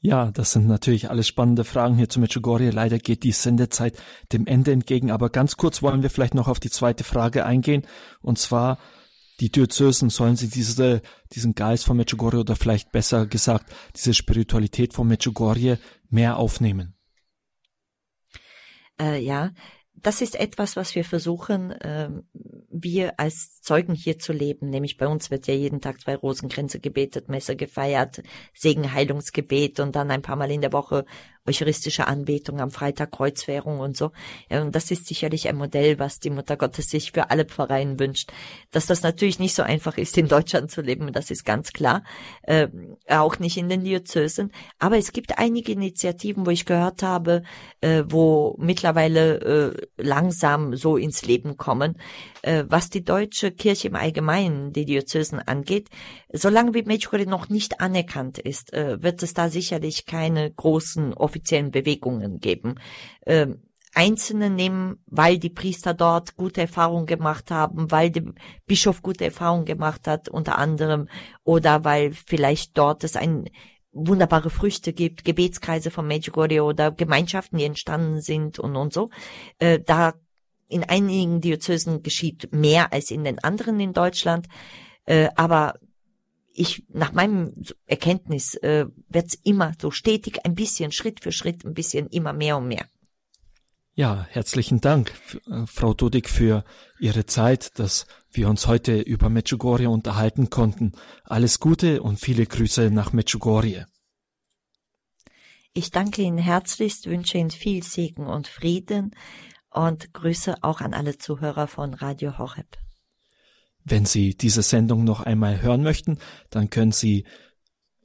Ja, das sind natürlich alles spannende Fragen hier zu Medjugorje. Leider geht die Sendezeit dem Ende entgegen, aber ganz kurz wollen wir vielleicht noch auf die zweite Frage eingehen. Und zwar, die Diözesen, sollen sie diese, diesen Geist von Medjugorje oder vielleicht besser gesagt, diese Spiritualität von Medjugorje mehr aufnehmen? Äh, ja, das ist etwas, was wir versuchen, äh, wir als Zeugen hier zu leben. Nämlich bei uns wird ja jeden Tag zwei Rosenkränze gebetet, Messe gefeiert, Segenheilungsgebet und dann ein paar Mal in der Woche eucharistische Anbetung am Freitag, Kreuzwährung und so. Und das ist sicherlich ein Modell, was die Mutter Gottes sich für alle Pfarreien wünscht. Dass das natürlich nicht so einfach ist, in Deutschland zu leben, das ist ganz klar. Äh, auch nicht in den Diözesen. Aber es gibt einige Initiativen, wo ich gehört habe, äh, wo mittlerweile äh, langsam so ins Leben kommen. Äh, was die deutsche Kirche im Allgemeinen, die Diözesen angeht, solange wie Medjugorje noch nicht anerkannt ist, äh, wird es da sicherlich keine großen offiziellen Bewegungen geben. Ähm, Einzelne nehmen, weil die Priester dort gute Erfahrungen gemacht haben, weil der Bischof gute Erfahrungen gemacht hat, unter anderem, oder weil vielleicht dort es ein wunderbare Früchte gibt, Gebetskreise von Medjugorje oder Gemeinschaften, die entstanden sind und und so. Äh, da in einigen Diözesen geschieht mehr als in den anderen in Deutschland, äh, aber ich, nach meinem Erkenntnis, äh, wird es immer so stetig, ein bisschen, Schritt für Schritt, ein bisschen immer mehr und mehr. Ja, herzlichen Dank, äh, Frau Dudig, für Ihre Zeit, dass wir uns heute über Medjugorje unterhalten konnten. Alles Gute und viele Grüße nach Medjugorje. Ich danke Ihnen herzlichst, wünsche Ihnen viel Segen und Frieden und Grüße auch an alle Zuhörer von Radio Horeb. Wenn Sie diese Sendung noch einmal hören möchten, dann können Sie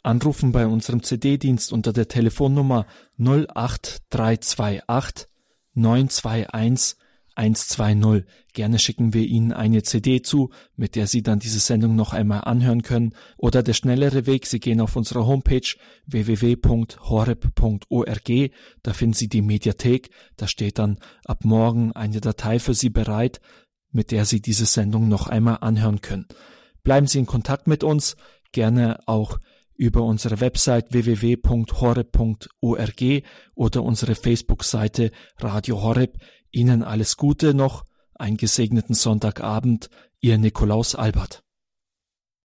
Anrufen bei unserem CD-Dienst unter der Telefonnummer 08328 921 120. Gerne schicken wir Ihnen eine CD zu, mit der Sie dann diese Sendung noch einmal anhören können. Oder der schnellere Weg, Sie gehen auf unsere Homepage www.horeb.org. Da finden Sie die Mediathek. Da steht dann ab morgen eine Datei für Sie bereit, mit der Sie diese Sendung noch einmal anhören können. Bleiben Sie in Kontakt mit uns, gerne auch über unsere Website www.horeb.org oder unsere Facebook-Seite Radio Horeb. Ihnen alles Gute noch, einen gesegneten Sonntagabend, Ihr Nikolaus Albert.